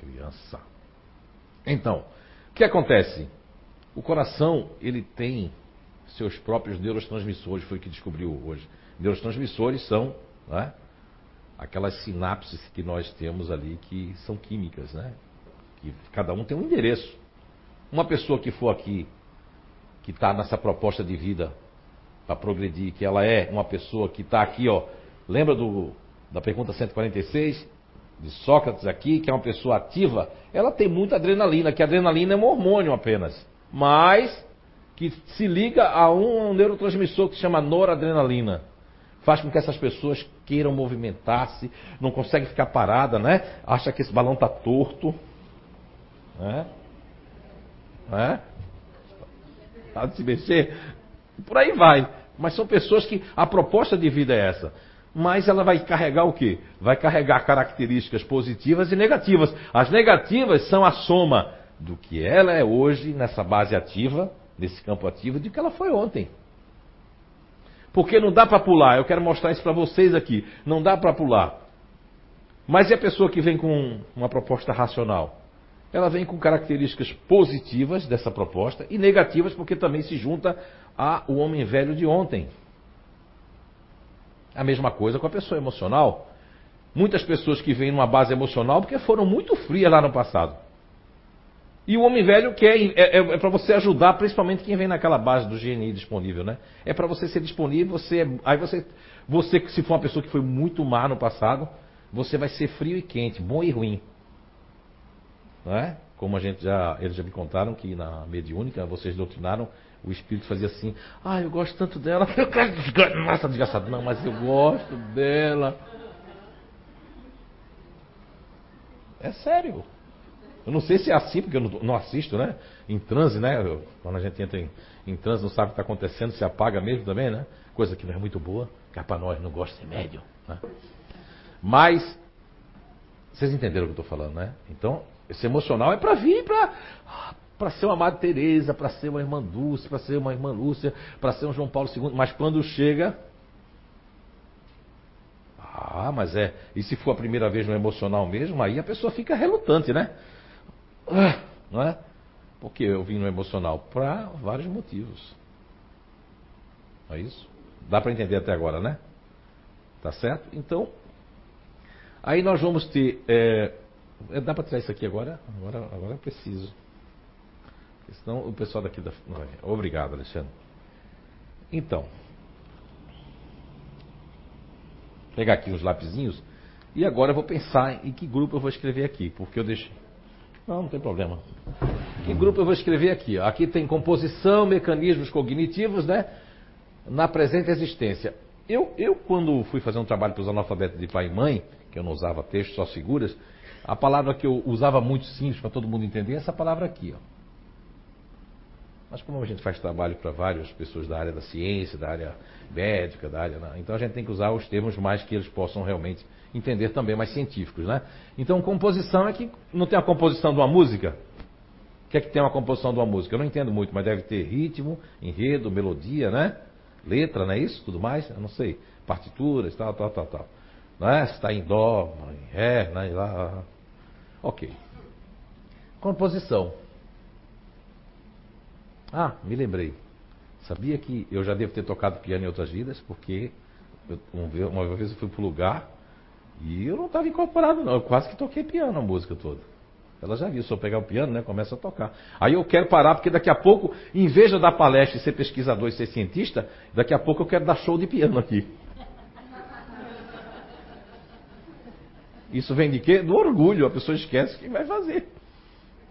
Speaker 2: Criança. Então, o que acontece? O coração, ele tem seus próprios neurotransmissores, foi o que descobriu hoje. Neurotransmissores são né, aquelas sinapses que nós temos ali que são químicas, né? que cada um tem um endereço. Uma pessoa que for aqui, que está nessa proposta de vida para progredir, que ela é uma pessoa que está aqui, ó. Lembra do, da pergunta 146 de Sócrates aqui, que é uma pessoa ativa? Ela tem muita adrenalina, que a adrenalina é um hormônio apenas, mas que se liga a um, neurotransmissor que se chama noradrenalina. Faz com que essas pessoas queiram movimentar-se, não conseguem ficar parada, né? Acha que esse balão está torto. Né? Né? Tá de se mexer? Por aí vai. Mas são pessoas que a proposta de vida é essa. Mas ela vai carregar o quê? Vai carregar características positivas e negativas. As negativas são a soma do que ela é hoje nessa base ativa, nesse campo ativo, de que ela foi ontem. Porque não dá para pular. Eu quero mostrar isso para vocês aqui. Não dá para pular. Mas e a pessoa que vem com uma proposta racional? ela vem com características positivas dessa proposta e negativas porque também se junta ao homem velho de ontem. A mesma coisa com a pessoa emocional. Muitas pessoas que vêm numa base emocional porque foram muito frias lá no passado. E o homem velho quer é, é, é para você ajudar, principalmente quem vem naquela base do GNI disponível, né? É para você ser disponível, você aí você você se for uma pessoa que foi muito má no passado, você vai ser frio e quente, bom e ruim. Não é? Como a gente já, eles já me contaram que na mediúnica vocês doutrinaram, o espírito fazia assim, ah, eu gosto tanto dela, [laughs] eu quero nossa, desgraçado, não, mas eu gosto dela. É sério. Eu não sei se é assim, porque eu não, não assisto, né? Em transe, né? Eu, quando a gente entra em, em transe, não sabe o que está acontecendo, se apaga mesmo também, né? Coisa que não é muito boa, que é para nós não gosta de médium. Né? Mas, vocês entenderam o que eu estou falando, né? Então, esse emocional é para vir para para ser uma Madre Teresa, para ser uma irmã Dulce, para ser uma irmã Lúcia, para ser um João Paulo II, mas quando chega Ah, mas é, e se for a primeira vez no emocional mesmo, aí a pessoa fica relutante, né? Ah, não é? Porque eu vim no emocional para vários motivos. Não é isso? Dá para entender até agora, né? Tá certo? Então, aí nós vamos ter é, é, dá para tirar isso aqui agora? Agora, agora preciso. Senão o pessoal daqui da. Obrigado, Alexandre. Então. Pegar aqui os lapisinhos. E agora eu vou pensar em que grupo eu vou escrever aqui. Porque eu deixei. Não, não tem problema. Que grupo eu vou escrever aqui? Aqui tem composição, mecanismos cognitivos, né? Na presente existência. Eu, eu quando fui fazer um trabalho para os analfabetos de pai e mãe, que eu não usava texto, só figuras, a palavra que eu usava muito simples para todo mundo entender é essa palavra aqui. Ó. Mas como a gente faz trabalho para várias pessoas da área da ciência, da área médica, da área. Então a gente tem que usar os termos mais que eles possam realmente entender também mais científicos, né? Então, composição é que não tem a composição de uma música. O que é que tem uma composição de uma música? Eu não entendo muito, mas deve ter ritmo, enredo, melodia, né? Letra, não é isso? Tudo mais? Eu não sei. Partituras, tal, tal, tal, tal. Não é? Se está em dó, em ré, né? lá. Ok. Composição. Ah, me lembrei. Sabia que eu já devo ter tocado piano em outras vidas, porque eu, uma vez eu fui para o lugar e eu não estava incorporado, não. Eu quase que toquei piano a música toda. Ela já viu, se eu pegar o piano, né, começa a tocar. Aí eu quero parar, porque daqui a pouco, em vez de dar palestra e ser pesquisador e ser cientista, daqui a pouco eu quero dar show de piano aqui. Isso vem de quê? Do orgulho. A pessoa esquece que vai fazer.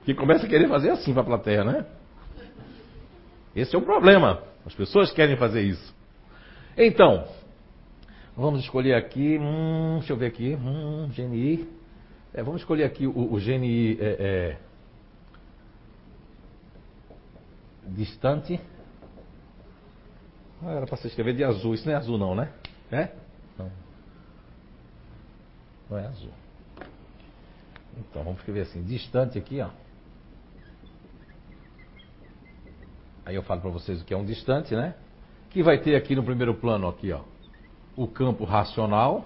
Speaker 2: Que começa a querer fazer assim para a plateia, né? Esse é o problema. As pessoas querem fazer isso. Então, vamos escolher aqui. Hum, deixa eu ver aqui. Hum, GNI. É, vamos escolher aqui o, o GNI é, é, distante. Ah, era para você escrever de azul. Isso não é azul, não, né? É? Não. Não é azul. Então, vamos escrever assim: distante aqui, ó. Aí eu falo para vocês o que é um distante, né? Que vai ter aqui no primeiro plano aqui, ó, o campo racional,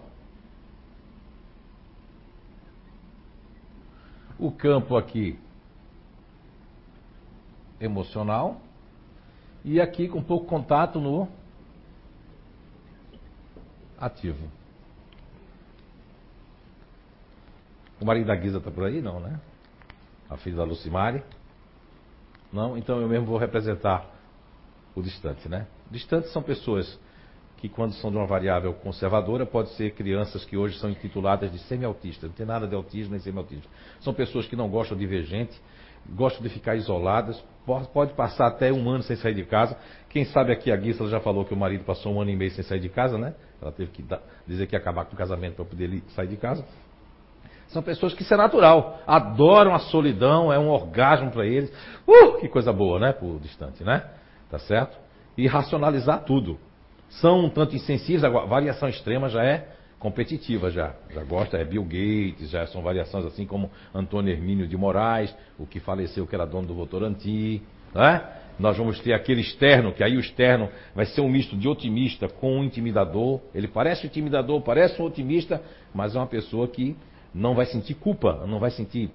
Speaker 2: o campo aqui emocional e aqui com pouco contato no ativo. O marido da Guisa está por aí? Não, né? A filha da Lucimari. Não? Então eu mesmo vou representar o distante, né? Distantes são pessoas que quando são de uma variável conservadora, pode ser crianças que hoje são intituladas de semi-autistas. Não tem nada de autismo nem semi-autismo. São pessoas que não gostam de ver gente, gostam de ficar isoladas, pode passar até um ano sem sair de casa. Quem sabe aqui a Guissa já falou que o marido passou um ano e meio sem sair de casa, né? Ela teve que dizer que ia acabar com o casamento para poder sair de casa. São pessoas que isso é natural, adoram a solidão, é um orgasmo para eles. Uh, que coisa boa, né? Por distante, né? Tá certo? E racionalizar tudo. São um tanto insensíveis, a variação extrema já é competitiva já. Já gosta, é Bill Gates, já são variações assim como Antônio Hermínio de Moraes, o que faleceu que era dono do Votorantim, né? Nós vamos ter aquele externo, que aí o externo vai ser um misto de otimista com um intimidador. Ele parece intimidador, parece um otimista, mas é uma pessoa que não vai sentir culpa, não vai sentir.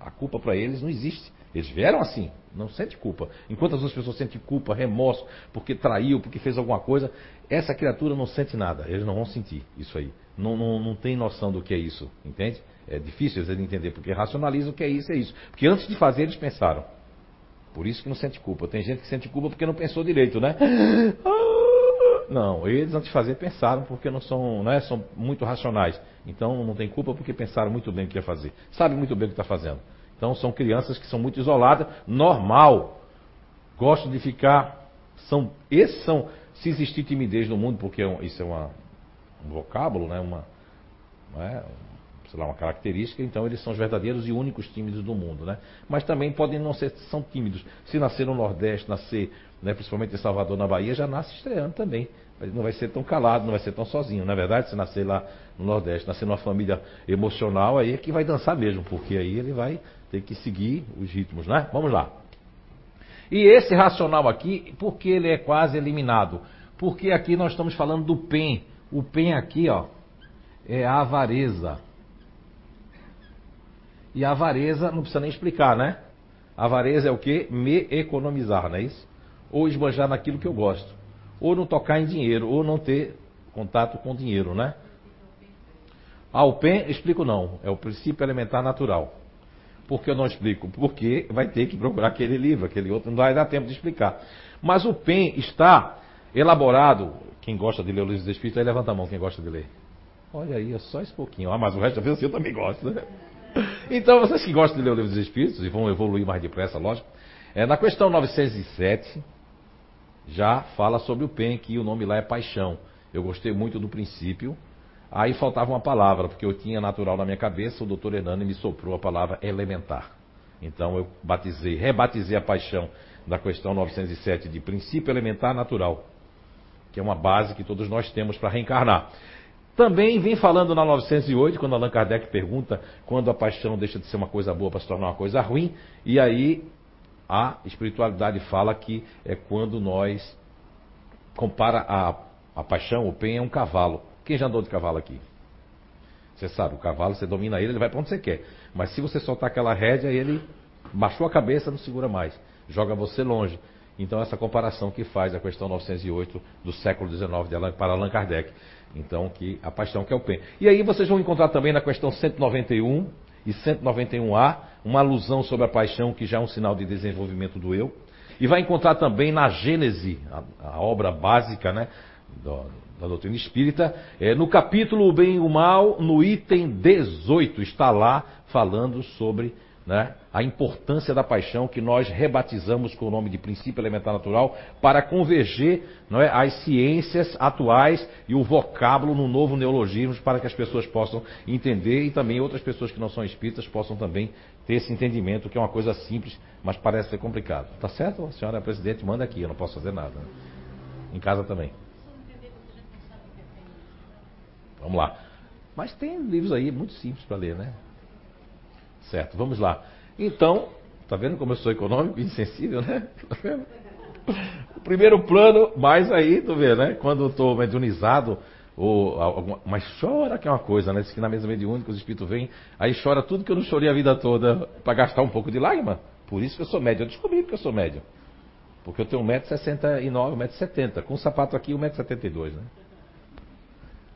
Speaker 2: A culpa para eles não existe. Eles vieram assim, não sente culpa. Enquanto as outras pessoas sentem culpa, remorso, porque traiu, porque fez alguma coisa, essa criatura não sente nada. Eles não vão sentir isso aí. Não, não, não tem noção do que é isso, entende? É difícil eles entender, porque racionalizam o que é isso, é isso. Porque antes de fazer, eles pensaram. Por isso que não sente culpa. Tem gente que sente culpa porque não pensou direito, né? [gasps] Não, eles antes de fazer pensaram porque não são, né, são muito racionais. Então não tem culpa porque pensaram muito bem o que ia fazer. Sabe muito bem o que está fazendo. Então são crianças que são muito isoladas, normal. Gostam de ficar. São, esses são. Se existir timidez no mundo, porque é isso é uma, um vocábulo, né, uma, é, sei lá, uma característica, então eles são os verdadeiros e únicos tímidos do mundo. Né? Mas também podem não ser, são tímidos. Se nascer no Nordeste, nascer né, principalmente em Salvador, na Bahia, já nasce estreando também. Não vai ser tão calado, não vai ser tão sozinho. Na é verdade, se nascer lá no Nordeste, nascer numa família emocional, aí é que vai dançar mesmo, porque aí ele vai ter que seguir os ritmos, né? Vamos lá. E esse racional aqui, por que ele é quase eliminado? Porque aqui nós estamos falando do PEN. O PEN aqui, ó, é a avareza. E a avareza, não precisa nem explicar, né? A avareza é o que? Me economizar, não é isso? Ou esbanjar naquilo que eu gosto, ou não tocar em dinheiro, ou não ter contato com dinheiro, né? Ah, o PEN, explico não, é o princípio elementar natural. Por que eu não explico? Porque vai ter que procurar aquele livro, aquele outro, não vai dar tempo de explicar. Mas o PEN está elaborado, quem gosta de ler o livro dos Espíritos, aí levanta a mão, quem gosta de ler. Olha aí, é só esse pouquinho. Ah, mas o resto da vez eu também gosto, né? [laughs] Então, vocês que gostam de ler o livro dos Espíritos, e vão evoluir mais depressa, lógico, é, na questão 907, já fala sobre o PEN, que o nome lá é paixão. Eu gostei muito do princípio. Aí faltava uma palavra, porque eu tinha natural na minha cabeça, o doutor Hernani me soprou a palavra elementar. Então eu batizei, rebatizei a paixão da questão 907 de princípio elementar natural, que é uma base que todos nós temos para reencarnar. Também vem falando na 908, quando Allan Kardec pergunta quando a paixão deixa de ser uma coisa boa para se tornar uma coisa ruim, e aí a espiritualidade fala que é quando nós compara a, a paixão, o pen é um cavalo. Quem já andou de cavalo aqui? Você sabe, o cavalo, você domina ele, ele vai para onde você quer. Mas se você soltar aquela rédea, ele baixou a cabeça, não segura mais. Joga você longe. Então, essa comparação que faz a questão 908 do século XIX de para Allan Kardec. Então, que a paixão que é o pen. E aí vocês vão encontrar também na questão 191 e 191A uma alusão sobre a paixão, que já é um sinal de desenvolvimento do eu. E vai encontrar também na Gênese, a, a obra básica né, do, da doutrina espírita, é, no capítulo O Bem e o Mal, no item 18, está lá falando sobre né, a importância da paixão que nós rebatizamos com o nome de princípio elementar natural para converger não é, as ciências atuais e o vocábulo no novo neologismo para que as pessoas possam entender e também outras pessoas que não são espíritas possam também ter esse entendimento que é uma coisa simples, mas parece ser complicado. Tá certo? A senhora presidente manda aqui, eu não posso fazer nada. Né? Em casa também. Vamos lá. Mas tem livros aí muito simples para ler, né? Certo, vamos lá. Então, tá vendo como eu sou econômico e insensível, né? Tá vendo? O primeiro plano, mais aí, tu vê, né? Quando eu estou mediunizado, ou alguma, mas chora que é uma coisa, né? Diz que na mesa mediúnica os espíritos vêm, aí chora tudo que eu não chorei a vida toda para gastar um pouco de lágrima. Por isso que eu sou médio. Eu descobri que eu sou médio. Porque eu tenho 1,69m, 1,70m. Com um sapato aqui, 1,72m, né?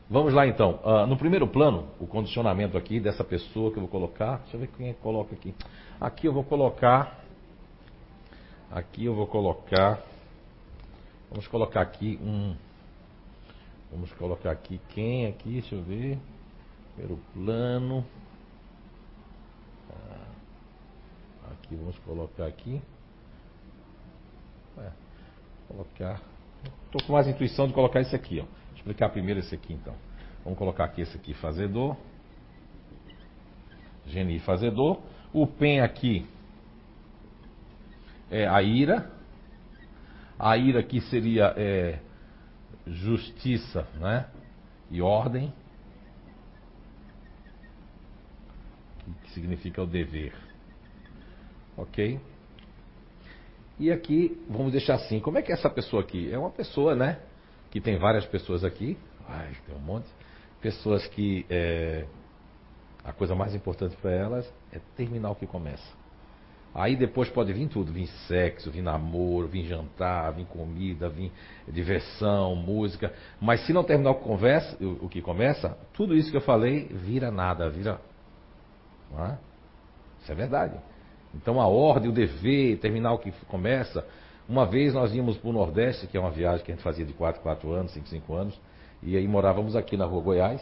Speaker 2: Vamos lá então. Uh, no primeiro plano, o condicionamento aqui dessa pessoa que eu vou colocar. Deixa eu ver quem é coloca aqui. Aqui eu vou colocar. Aqui eu vou colocar. Vamos colocar aqui um. Vamos colocar aqui quem aqui, deixa eu ver. Primeiro plano. Ah, aqui vamos colocar aqui. É, colocar. Estou com mais intuição de colocar esse aqui, ó explicar primeiro esse aqui então. Vamos colocar aqui esse aqui, fazedor. Geni fazedor. O pen aqui é a ira. A ira aqui seria é, justiça né? e ordem. Que significa o dever. Ok? E aqui, vamos deixar assim, como é que é essa pessoa aqui? É uma pessoa, né? Que tem várias pessoas aqui, ai, tem um monte, pessoas que é, a coisa mais importante para elas é terminar o que começa. Aí depois pode vir tudo, vir sexo, vir namoro, vir jantar, vir comida, vir diversão, música. Mas se não terminar o que, conversa, o, que começa, tudo isso que eu falei vira nada, vira. É? Isso é verdade. Então a ordem, o dever, terminar o que começa, uma vez nós íamos para o Nordeste, que é uma viagem que a gente fazia de 4, 4 anos, 5, 5 anos, e aí morávamos aqui na rua Goiás,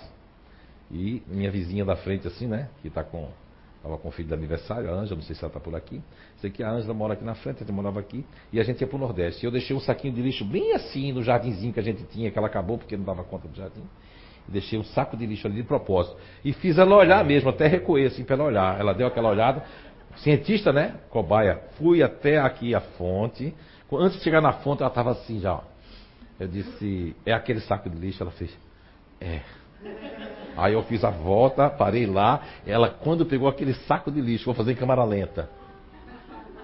Speaker 2: e minha vizinha da frente, assim, né, que está com. Estava com o filho de aniversário, a Ângela, não sei se ela está por aqui. Sei que a Ângela mora aqui na frente, a gente morava aqui, e a gente ia para o Nordeste. E eu deixei um saquinho de lixo bem assim no jardinzinho que a gente tinha, que ela acabou porque não dava conta do jardim. Deixei um saco de lixo ali de propósito. E fiz ela olhar mesmo, até recuer assim para ela olhar. Ela deu aquela olhada. Cientista, né? Cobaia. Fui até aqui a fonte, Antes de chegar na fonte, ela estava assim já. Ó. Eu disse, é aquele saco de lixo? Ela fez, é. Aí eu fiz a volta, parei lá. Ela, quando pegou aquele saco de lixo, vou fazer em câmera lenta.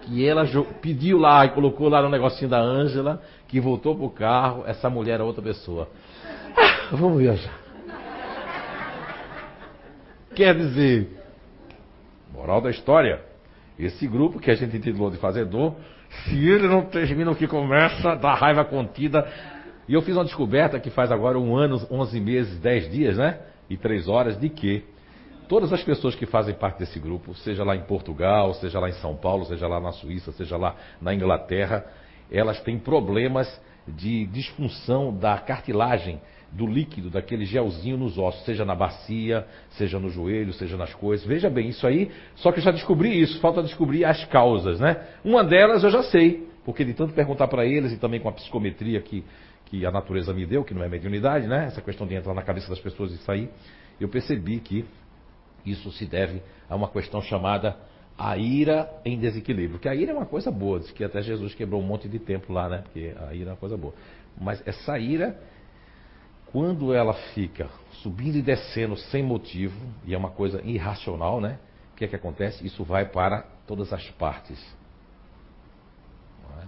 Speaker 2: Que ela pediu lá e colocou lá no negocinho da Ângela, que voltou pro carro. Essa mulher era outra pessoa. Ah, vamos viajar. Quer dizer, moral da história. Esse grupo que a gente intitulou de Fazedor se ele não termina o que começa, dá raiva contida. E eu fiz uma descoberta que faz agora um ano, 11 meses, 10 dias, né? E 3 horas, de que todas as pessoas que fazem parte desse grupo, seja lá em Portugal, seja lá em São Paulo, seja lá na Suíça, seja lá na Inglaterra, elas têm problemas de disfunção da cartilagem do líquido, daquele gelzinho nos ossos, seja na bacia, seja no joelho, seja nas coisas. Veja bem, isso aí, só que eu já descobri isso, falta descobrir as causas, né? Uma delas eu já sei, porque de tanto perguntar para eles e também com a psicometria que, que a natureza me deu, que não é mediunidade, né? Essa questão de entrar na cabeça das pessoas e sair, eu percebi que isso se deve a uma questão chamada a ira em desequilíbrio. Que a ira é uma coisa boa, diz que até Jesus quebrou um monte de tempo lá, né? Porque a ira é uma coisa boa. Mas essa ira Quando ela fica subindo e descendo sem motivo, e é uma coisa irracional, né? O que é que acontece? Isso vai para todas as partes. É?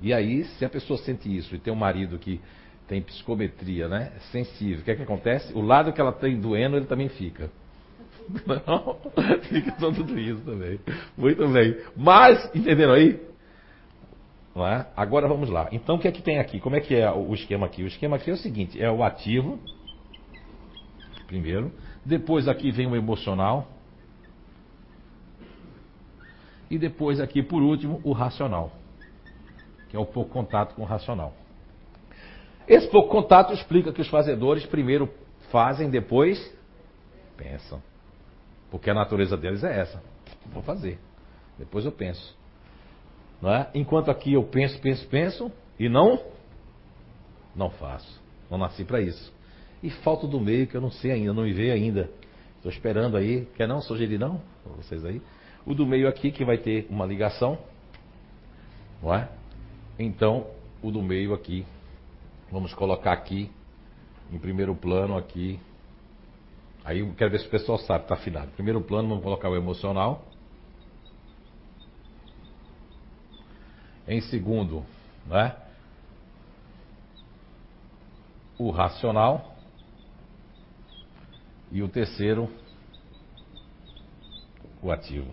Speaker 2: E aí, se a pessoa sente isso e tem um marido que tem psicometria, né? Sensível, o que é que acontece? O lado que ela tem doendo, ele também fica. [laughs] Não, fica tudo isso também. Muito bem. Mas, entenderam aí? Não é? Agora vamos lá. Então o que é que tem aqui? Como é que é o esquema aqui? O esquema aqui é o seguinte: é o ativo, primeiro. Depois aqui vem o emocional. E depois aqui, por último, o racional. Que é o pouco contato com o racional. Esse pouco contato explica que os fazedores primeiro fazem, depois pensam. Porque a natureza deles é essa. Vou fazer. Depois eu penso. É? Enquanto aqui eu penso, penso, penso e não não faço. Não nasci para isso. E falta do meio que eu não sei ainda, não me veio ainda. Estou esperando aí. Quer não sugerir não? Vocês aí. O do meio aqui que vai ter uma ligação. Não é? Então, o do meio aqui. Vamos colocar aqui em primeiro plano aqui Aí eu quero ver se o pessoal sabe, está afinado. Primeiro plano, vamos colocar o emocional. Em segundo, né? O racional. E o terceiro, o ativo.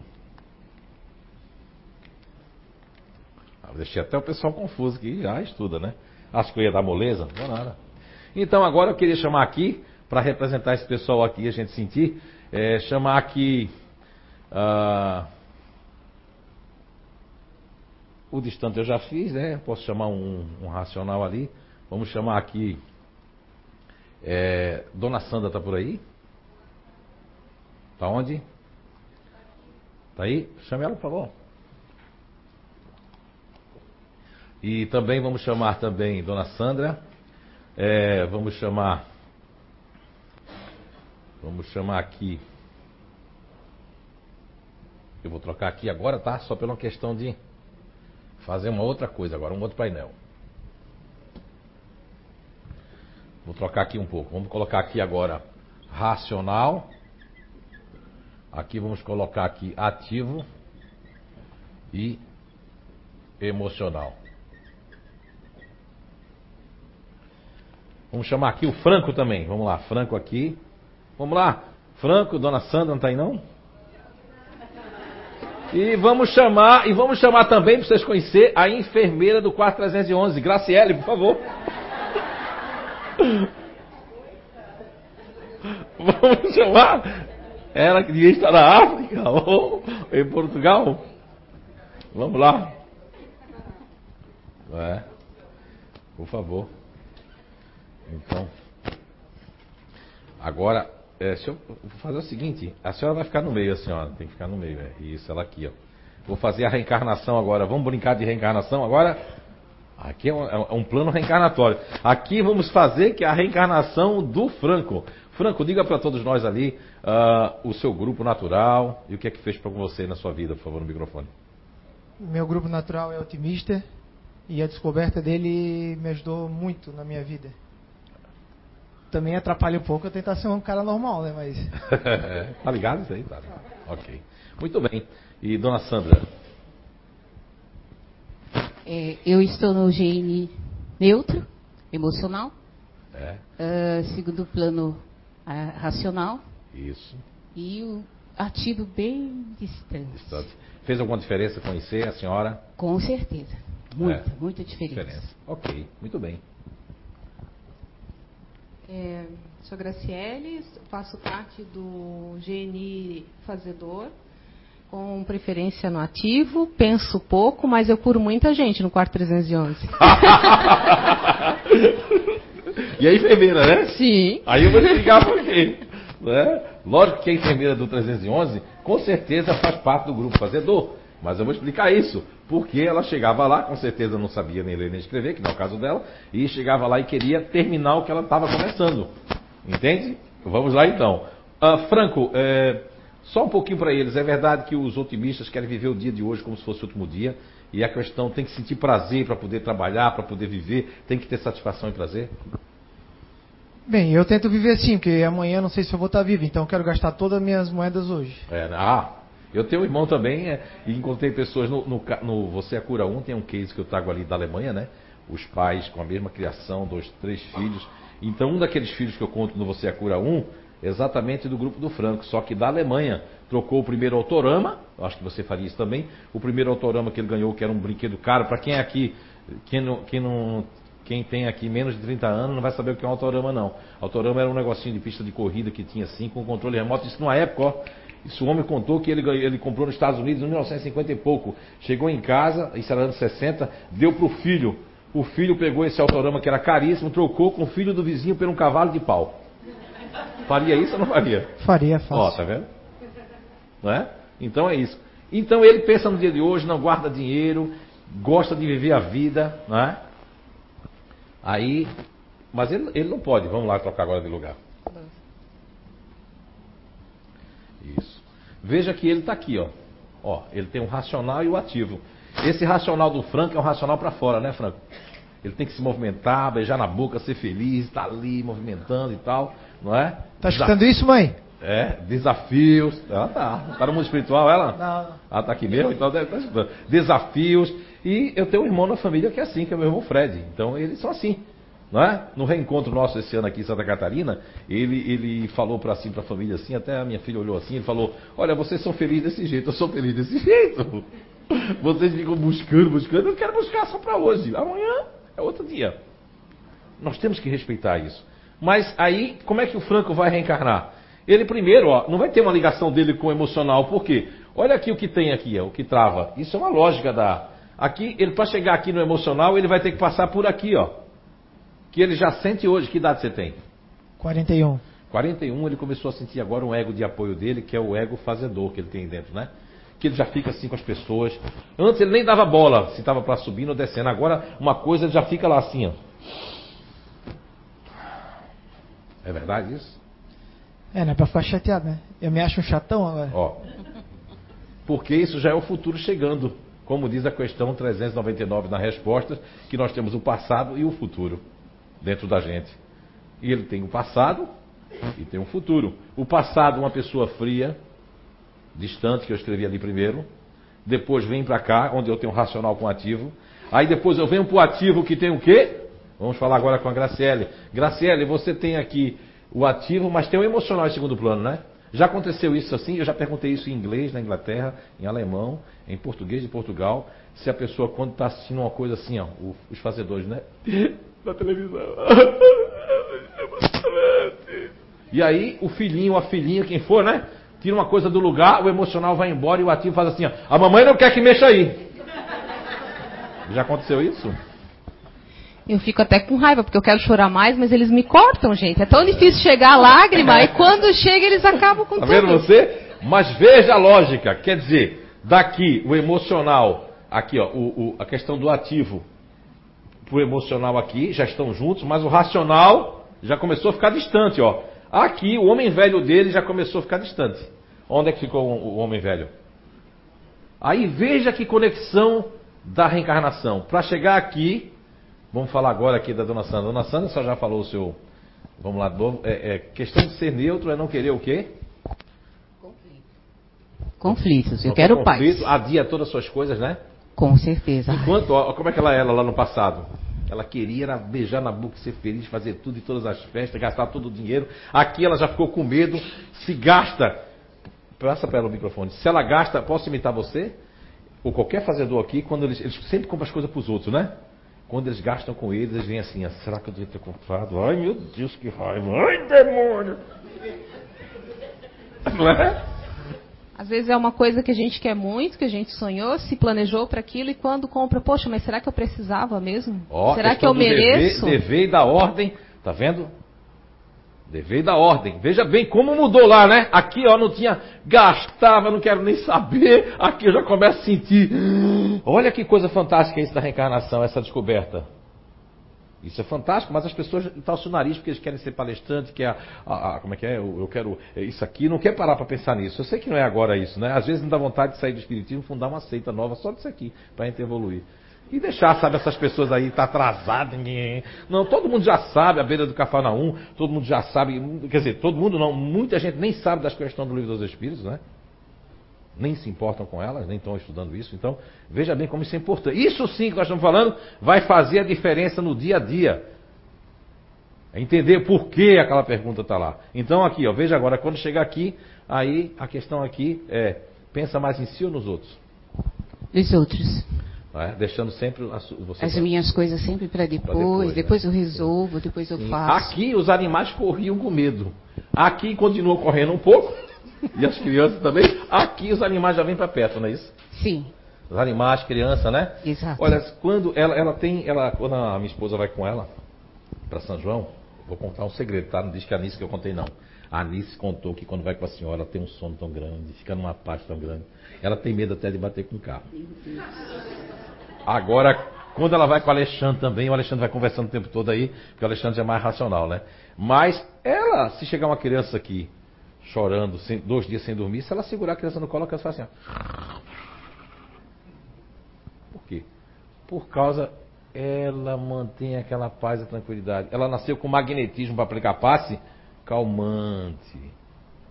Speaker 2: Ah, deixei até o pessoal confuso que já estuda, né? Acho que eu ia dar moleza, não nada. Então agora eu queria chamar aqui para representar esse pessoal aqui, a gente sentir, é, chamar aqui uh, o distante eu já fiz, né? Posso chamar um, um racional ali. Vamos chamar aqui é, Dona Sandra tá por aí? Tá onde? Tá aí? Chame ela, por favor. E também vamos chamar também Dona Sandra. É, vamos chamar Vamos chamar aqui. Eu vou trocar aqui agora, tá? Só pela questão de fazer uma outra coisa agora, um outro painel. Vou trocar aqui um pouco. Vamos colocar aqui agora racional. Aqui vamos colocar aqui ativo e emocional. Vamos chamar aqui o Franco também. Vamos lá, Franco aqui. Vamos lá. Franco, Dona Sandra, não está aí não? E vamos chamar, e vamos chamar também para vocês conhecer a enfermeira do quarto 311, Graciele, por favor. [laughs] Vamos chamar ela que devia estar na África [laughs] ou em Portugal. Vamos lá. É. Por favor. Então. Agora, é, deixa eu vou fazer o seguinte: a senhora vai ficar no meio, a senhora tem que ficar no meio. É, isso, ela aqui, ó. Vou fazer a reencarnação agora. Vamos brincar de reencarnação agora? Aqui é um, é um plano reencarnatório. Aqui vamos fazer que é a reencarnação do Franco. Franco, diga para todos nós ali uh, o seu grupo natural e o que é que fez para você na sua vida, por favor, no microfone.
Speaker 5: Meu grupo natural é otimista e a descoberta dele me ajudou muito na minha vida também atrapalha um pouco eu tentar ser um cara normal, né? Mas. [laughs]
Speaker 2: tá ligado isso aí? Tá. Ok. Muito bem. E dona Sandra?
Speaker 6: É, eu estou no GN neutro, emocional.
Speaker 2: É.
Speaker 6: Uh, segundo plano uh, racional.
Speaker 2: Isso.
Speaker 6: E o ativo bem distante. distante.
Speaker 2: Fez alguma diferença conhecer a senhora?
Speaker 6: Com certeza. Muita, é. muita diferença. diferença.
Speaker 2: Ok, muito bem.
Speaker 7: É, sou Graciele, faço parte do GNI Fazedor, com preferência no ativo. Penso pouco, mas eu curo muita gente no quarto 311. [laughs]
Speaker 2: e a enfermeira, né?
Speaker 7: Sim.
Speaker 2: Aí eu vou explicar por quê. Né? Lógico que a enfermeira do 311 com certeza faz parte do grupo fazedor. Mas eu vou explicar isso. Porque ela chegava lá, com certeza não sabia nem ler nem escrever, que não é o caso dela, e chegava lá e queria terminar o que ela estava começando. Entende? Vamos lá então. Uh, Franco, é, só um pouquinho para eles. É verdade que os otimistas querem viver o dia de hoje como se fosse o último dia. E a questão tem que sentir prazer para poder trabalhar, para poder viver, tem que ter satisfação e prazer?
Speaker 5: Bem, eu tento viver assim, porque amanhã não sei se eu vou estar vivo, então eu quero gastar todas as minhas moedas hoje.
Speaker 2: É, ah, eu tenho um irmão também, é, e encontrei pessoas no, no, no Você é Cura 1, tem um case que eu trago ali da Alemanha, né? Os pais com a mesma criação, dois, três filhos. Então, um daqueles filhos que eu conto no Você é Cura 1, exatamente do grupo do Franco, só que da Alemanha. Trocou o primeiro autorama, acho que você faria isso também. O primeiro autorama que ele ganhou, que era um brinquedo caro, para quem é aqui, quem não, quem não quem tem aqui menos de 30 anos não vai saber o que é um autorama, não. Autorama era um negocinho de pista de corrida que tinha assim, com controle remoto. Isso numa época, ó. Isso o homem contou que ele, ele comprou nos Estados Unidos em 1950 e pouco. Chegou em casa, isso era anos 60, deu pro filho. O filho pegou esse autorama que era caríssimo, trocou com o filho do vizinho por um cavalo de pau. Faria isso ou não faria?
Speaker 5: Faria fácil.
Speaker 2: Ó, tá vendo? Não é? Então é isso. Então ele pensa no dia de hoje, não guarda dinheiro, gosta de viver a vida, não é? Aí, mas ele, ele não pode. Vamos lá trocar agora de lugar. Isso. Veja que ele está aqui, ó. Ó, ele tem um racional e o ativo. Esse racional do Franco é um racional para fora, né, Franco? Ele tem que se movimentar, beijar na boca, ser feliz, estar ali movimentando e tal, não é?
Speaker 5: Tá escutando isso, mãe?
Speaker 2: É, desafios. Ela tá. Tá no mundo espiritual, ela?
Speaker 5: Não.
Speaker 2: Ela tá aqui mesmo, então deve estar escutando. Desafios. E eu tenho um irmão na família que é assim, que é meu irmão Fred. Então eles são assim. É? No reencontro nosso esse ano aqui em Santa Catarina, ele, ele falou para assim, a família assim, até a minha filha olhou assim, ele falou, olha, vocês são felizes desse jeito, eu sou feliz desse [laughs] jeito. Vocês ficam buscando, buscando, eu quero buscar só para hoje. Amanhã é outro dia. Nós temos que respeitar isso. Mas aí, como é que o Franco vai reencarnar? Ele primeiro, ó, não vai ter uma ligação dele com o emocional, por quê? Olha aqui o que tem aqui, ó, o que trava. Isso é uma lógica da. Aqui, ele para chegar aqui no emocional, ele vai ter que passar por aqui, ó. Que ele já sente hoje. Que idade você tem?
Speaker 5: 41.
Speaker 2: 41, ele começou a sentir agora um ego de apoio dele, que é o ego fazedor que ele tem dentro, né? Que ele já fica assim com as pessoas. Antes ele nem dava bola se estava para subindo ou descendo. Agora, uma coisa, ele já fica lá assim, ó. É verdade isso?
Speaker 5: É, não é pra ficar chateado, né? Eu me acho um chatão agora.
Speaker 2: Ó. Porque isso já é o futuro chegando. Como diz a questão 399 na resposta, que nós temos o passado e o futuro dentro da gente. E ele tem o passado e tem o futuro. O passado, uma pessoa fria, distante, que eu escrevi ali primeiro. Depois vem para cá, onde eu tenho um racional com ativo. Aí depois eu venho para o ativo que tem o quê? Vamos falar agora com a Graciele. Graciele, você tem aqui o ativo, mas tem o emocional em segundo plano, né? Já aconteceu isso assim? Eu já perguntei isso em inglês na Inglaterra, em alemão, em português de Portugal. Se a pessoa, quando está assistindo uma coisa assim, ó, os fazedores, né? Na televisão. [laughs] E aí, o filhinho, a filhinha, quem for, né? Tira uma coisa do lugar, o emocional vai embora e o ativo faz assim, ó. A mamãe não quer que mexa aí. Já aconteceu isso?
Speaker 7: Eu fico até com raiva, porque eu quero chorar mais, mas eles me cortam, gente. É tão difícil chegar a lágrima, e quando chega eles acabam com
Speaker 2: Tá
Speaker 7: tudo.
Speaker 2: vendo você? Mas veja a lógica. Quer dizer, daqui o emocional, aqui ó, o, o- a questão do ativo pro emocional aqui, já estão juntos, mas o racional já começou a ficar distante, ó. Aqui o homem velho dele já começou a ficar distante. Onde é que ficou o, homem velho? Aí veja que conexão da reencarnação. Para chegar aqui, vamos falar agora aqui da dona Sandra. Dona Sandra só já falou o seu. Vamos lá de novo. É, é questão de ser neutro é não querer o quê?
Speaker 6: Conflitos. Eu
Speaker 2: Não
Speaker 6: quero
Speaker 2: ter
Speaker 6: paz.
Speaker 2: conflito, Adia todas as suas coisas, né?
Speaker 6: Com certeza.
Speaker 2: Enquanto, ó, como é que ela era lá no passado? Ela queria era beijar na boca, ser feliz, fazer tudo em todas as festas, gastar todo o dinheiro. Aqui ela já ficou com medo. Se gasta, passa para ela o microfone. Se ela gasta, posso imitar você? Ou qualquer fazedor aqui, quando eles, eles sempre compram as coisas para os outros, né? Quando eles gastam com eles, eles vêm assim, ó, será que eu devia ter comprado? Ai meu Deus, que raiva! Ai demônio! Não é?
Speaker 7: Às vezes é uma coisa que a gente quer muito, que a gente sonhou, se planejou para aquilo, e quando compra, poxa, mas será que eu precisava mesmo?
Speaker 2: Ó,
Speaker 7: será que eu
Speaker 2: dever-
Speaker 7: mereço?
Speaker 2: Dever, e da ordem, tá vendo? Dever e da ordem. Veja bem como mudou lá, né? Aqui, ó, não tinha, gastava, não quero nem saber. Aqui eu já começo a sentir. [gasps] Olha que coisa fantástica isso da reencarnação, essa descoberta. Isso é fantástico, mas as pessoas torcem o nariz porque eles querem ser palestrante, que é como é que é? Eu, eu quero isso aqui, não quer parar para pensar nisso. Eu sei que não é agora isso, né? Às vezes não dá vontade de sair do espiritismo, fundar uma seita nova só disso aqui, para a gente evoluir. E deixar, sabe, essas pessoas aí, tá atrasado. Não, todo mundo já sabe a beira do Cafarnaum, todo mundo já sabe, quer dizer, todo mundo não, muita gente nem sabe das questões do livro dos Espíritos, né? Nem se importam com elas, nem estão estudando isso. Então, veja bem como isso é importante. Isso sim que nós estamos falando vai fazer a diferença no dia a dia. É entender por que aquela pergunta está lá. Então, aqui, ó, veja agora, quando chegar aqui, aí a questão aqui é: pensa mais em si ou nos outros?
Speaker 6: Os outros.
Speaker 2: É? Deixando sempre a você.
Speaker 6: As minhas coisas sempre para depois,
Speaker 2: depois,
Speaker 6: depois,
Speaker 2: né?
Speaker 6: eu resolvo, depois eu
Speaker 2: Sim.
Speaker 6: faço.
Speaker 2: Aqui os animais corriam com medo. Aqui continuam correndo um pouco. E as crianças também. Aqui os animais já vêm para perto, não é isso?
Speaker 6: Sim,
Speaker 2: Os animais, criança, né?
Speaker 6: exato.
Speaker 2: Olha, quando ela, ela tem, ela, quando a minha esposa vai com ela para São João, vou contar um segredo, tá? Não diz que é a Anice que eu contei não. A Anice contou que quando vai com a senhora, ela tem um sono tão grande, fica numa paz tão grande. Ela tem medo até de bater com o carro. Agora, quando ela vai com o Alexandre também, o Alexandre vai conversando o tempo todo aí, porque o Alexandre é mais racional, né? Mas ela, se chegar uma criança aqui chorando, sem- dois dias sem dormir, se ela segurar a criança no colo, a criança faz assim, ó. Por quê? Por causa ela mantém aquela paz e tranquilidade. Ela nasceu com magnetismo para aplicar passe calmante.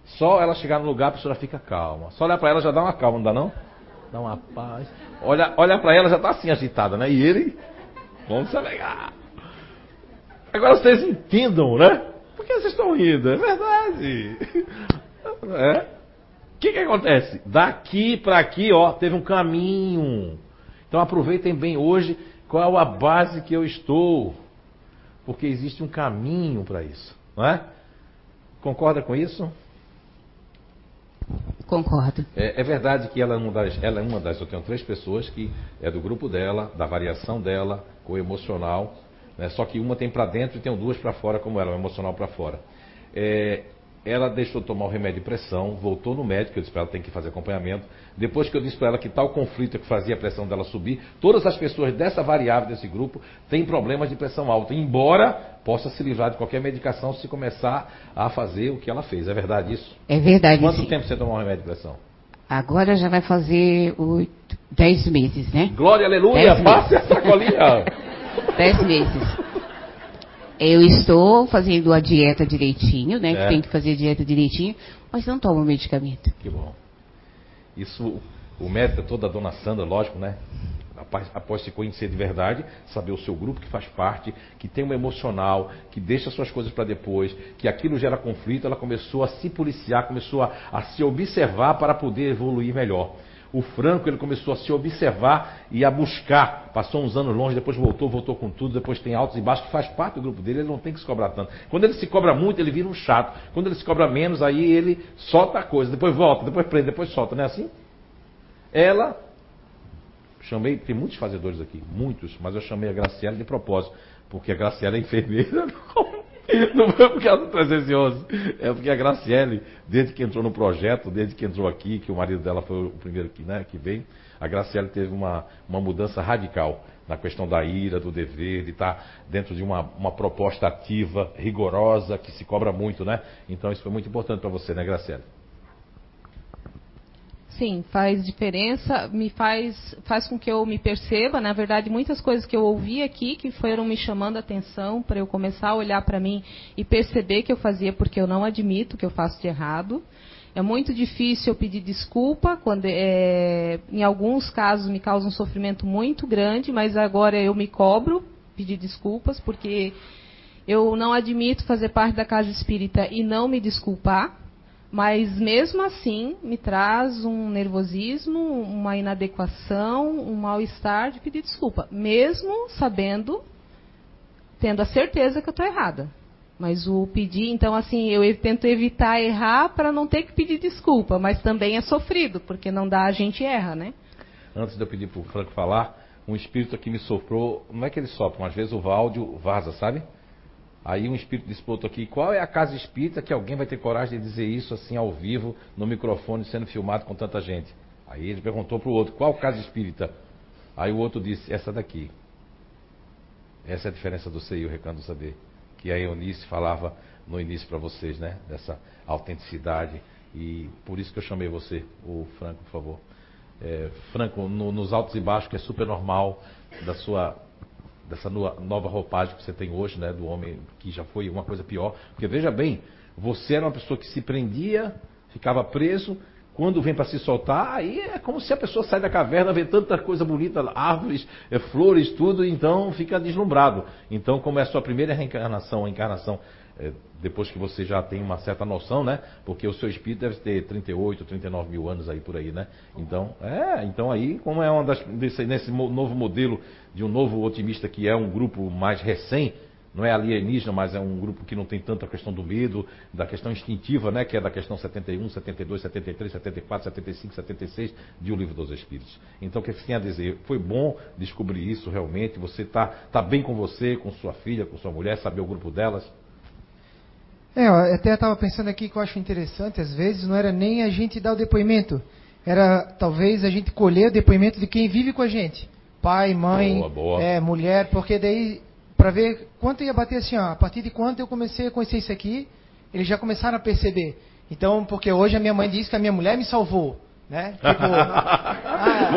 Speaker 2: Só ela chegar no lugar, a pessoa fica calma. Só olhar para ela já dá uma calma, não dá não? Dá uma paz. Olha, olha para ela já tá assim agitada, né? E ele, vamos se alegar. Agora vocês entendam, né? Por que vocês estão rindo? É verdade. [laughs] É. O que, que acontece? Daqui para aqui, ó, teve um caminho. Então aproveitem bem hoje qual a base que eu estou. Porque existe um caminho para isso, não é? Concorda com isso?
Speaker 6: Concordo.
Speaker 2: É, é verdade que ela é, uma das, ela é uma das. Eu tenho três pessoas que é do grupo dela, da variação dela, com o emocional. Né? Só que uma tem para dentro e tem duas para fora, como ela, o emocional para fora. É, ela deixou de tomar o remédio de pressão, voltou no médico, eu disse para ela tem que fazer acompanhamento. Depois que eu disse para ela que tal conflito que fazia a pressão dela subir, todas as pessoas dessa variável, desse grupo, têm problemas de pressão alta, embora possa se livrar de qualquer medicação se começar a fazer o que ela fez. É verdade isso?
Speaker 6: É verdade.
Speaker 2: Quanto
Speaker 6: sim.
Speaker 2: tempo você tomou um remédio de pressão?
Speaker 6: Agora já vai fazer oito, dez meses, né?
Speaker 2: Glória, aleluia, passe a sacolinha. [laughs]
Speaker 6: Dez meses. Eu estou fazendo a dieta direitinho, né?
Speaker 2: É.
Speaker 6: Que tem que fazer a dieta direitinho, mas não tomo medicamento.
Speaker 2: Que bom. Isso, o mérito é todo da dona Sandra, lógico, né? Após, após se conhecer de verdade, saber o seu grupo que faz parte, que tem um emocional, que deixa suas coisas para depois, que aquilo gera conflito, ela começou a se policiar, começou a, a se observar para poder evoluir melhor. O Franco, ele começou a se observar e a buscar. Passou uns anos longe, depois voltou, voltou com tudo, depois tem altos e baixos, que faz parte do grupo dele, ele não tem que se cobrar tanto. Quando ele se cobra muito, ele vira um chato. Quando ele se cobra menos, aí ele solta a coisa, depois volta, depois prende, depois solta, não é assim? Ela, chamei, tem muitos fazedores aqui, muitos, mas eu chamei a Graciela de propósito, porque a Graciela é enfermeira, [laughs] [laughs] não, foi por causa do 311, é porque a Graciele, desde que entrou no projeto, desde que entrou aqui, que o marido dela foi o primeiro que, né, que veio, a Graciele teve uma, uma mudança radical na questão da ira, do dever, de estar dentro de uma, uma proposta ativa, rigorosa, que se cobra muito, né? Então isso foi muito importante para você, né, Graciele?
Speaker 7: Sim, faz diferença, me faz, faz com que eu me perceba, na verdade, muitas coisas que eu ouvi aqui que foram me chamando a atenção para eu começar a olhar para mim e perceber que eu fazia porque eu não admito que eu faço de errado. É muito difícil eu pedir desculpa, quando é, em alguns casos me causa um sofrimento muito grande, mas agora eu me cobro pedir desculpas porque eu não admito fazer parte da casa espírita e não me desculpar. Mas mesmo assim me traz um nervosismo, uma inadequação, um mal-estar de pedir desculpa, mesmo sabendo, tendo a certeza que eu estou errada. Mas o pedir, então assim, eu tento evitar errar para não ter que pedir desculpa, mas também é sofrido, porque não dá, a gente erra, né?
Speaker 2: Antes de eu pedir para o Franco falar, um espírito aqui me soprou, não é que ele sopra, mas às vezes o áudio vaza, sabe? Aí um espírito disse pro outro aqui, qual é a casa espírita que alguém vai ter coragem de dizer isso assim ao vivo, no microfone, sendo filmado com tanta gente? Aí ele perguntou pro outro, qual casa espírita? Aí o outro disse, essa daqui. Essa é a diferença do C e o Recanto do Saber. Que a Eunice falava no início para vocês, né? Dessa autenticidade. E por isso que eu chamei você, o Franco, por favor. É, Franco, no- nos altos e baixos, que é super normal, da sua dessa nova roupagem que você tem hoje, né, do homem que já foi uma coisa pior. Porque veja bem, você era uma pessoa que se prendia, ficava preso, quando vem para se soltar, aí é como se a pessoa sai da caverna, vê tanta coisa bonita, árvores, eh, flores, tudo, então fica deslumbrado. Então, como é a sua primeira reencarnação, a encarnação, eh, depois que você já tem uma certa noção, né? Porque o seu espírito deve ter 38, 39 mil anos aí por aí, né? Então, é, então aí, como é uma das, desse, nesse novo modelo de um novo otimista que é um grupo mais recém, não é alienígena, mas é um grupo que não tem tanta questão do medo, da questão instintiva, né? Que é da questão 71, 72, 73, 74, 75, 76 de O Livro dos Espíritos. Então, o que você tem a dizer? Foi bom descobrir isso realmente. Você está tá bem com você, com sua filha, com sua mulher, saber o grupo delas.
Speaker 5: É, eu até estava pensando aqui que eu acho interessante, às vezes não era nem a gente dar o depoimento, era talvez a gente colher o depoimento de quem vive com a gente. Pai, mãe,
Speaker 2: Boa, boa.
Speaker 5: É, mulher, porque daí, para ver quanto ia bater assim, ó, a partir de quanto eu comecei a conhecer isso aqui, eles já começaram a perceber. Então, porque hoje a minha mãe diz que a minha mulher me salvou, né? Tipo, [laughs] ah,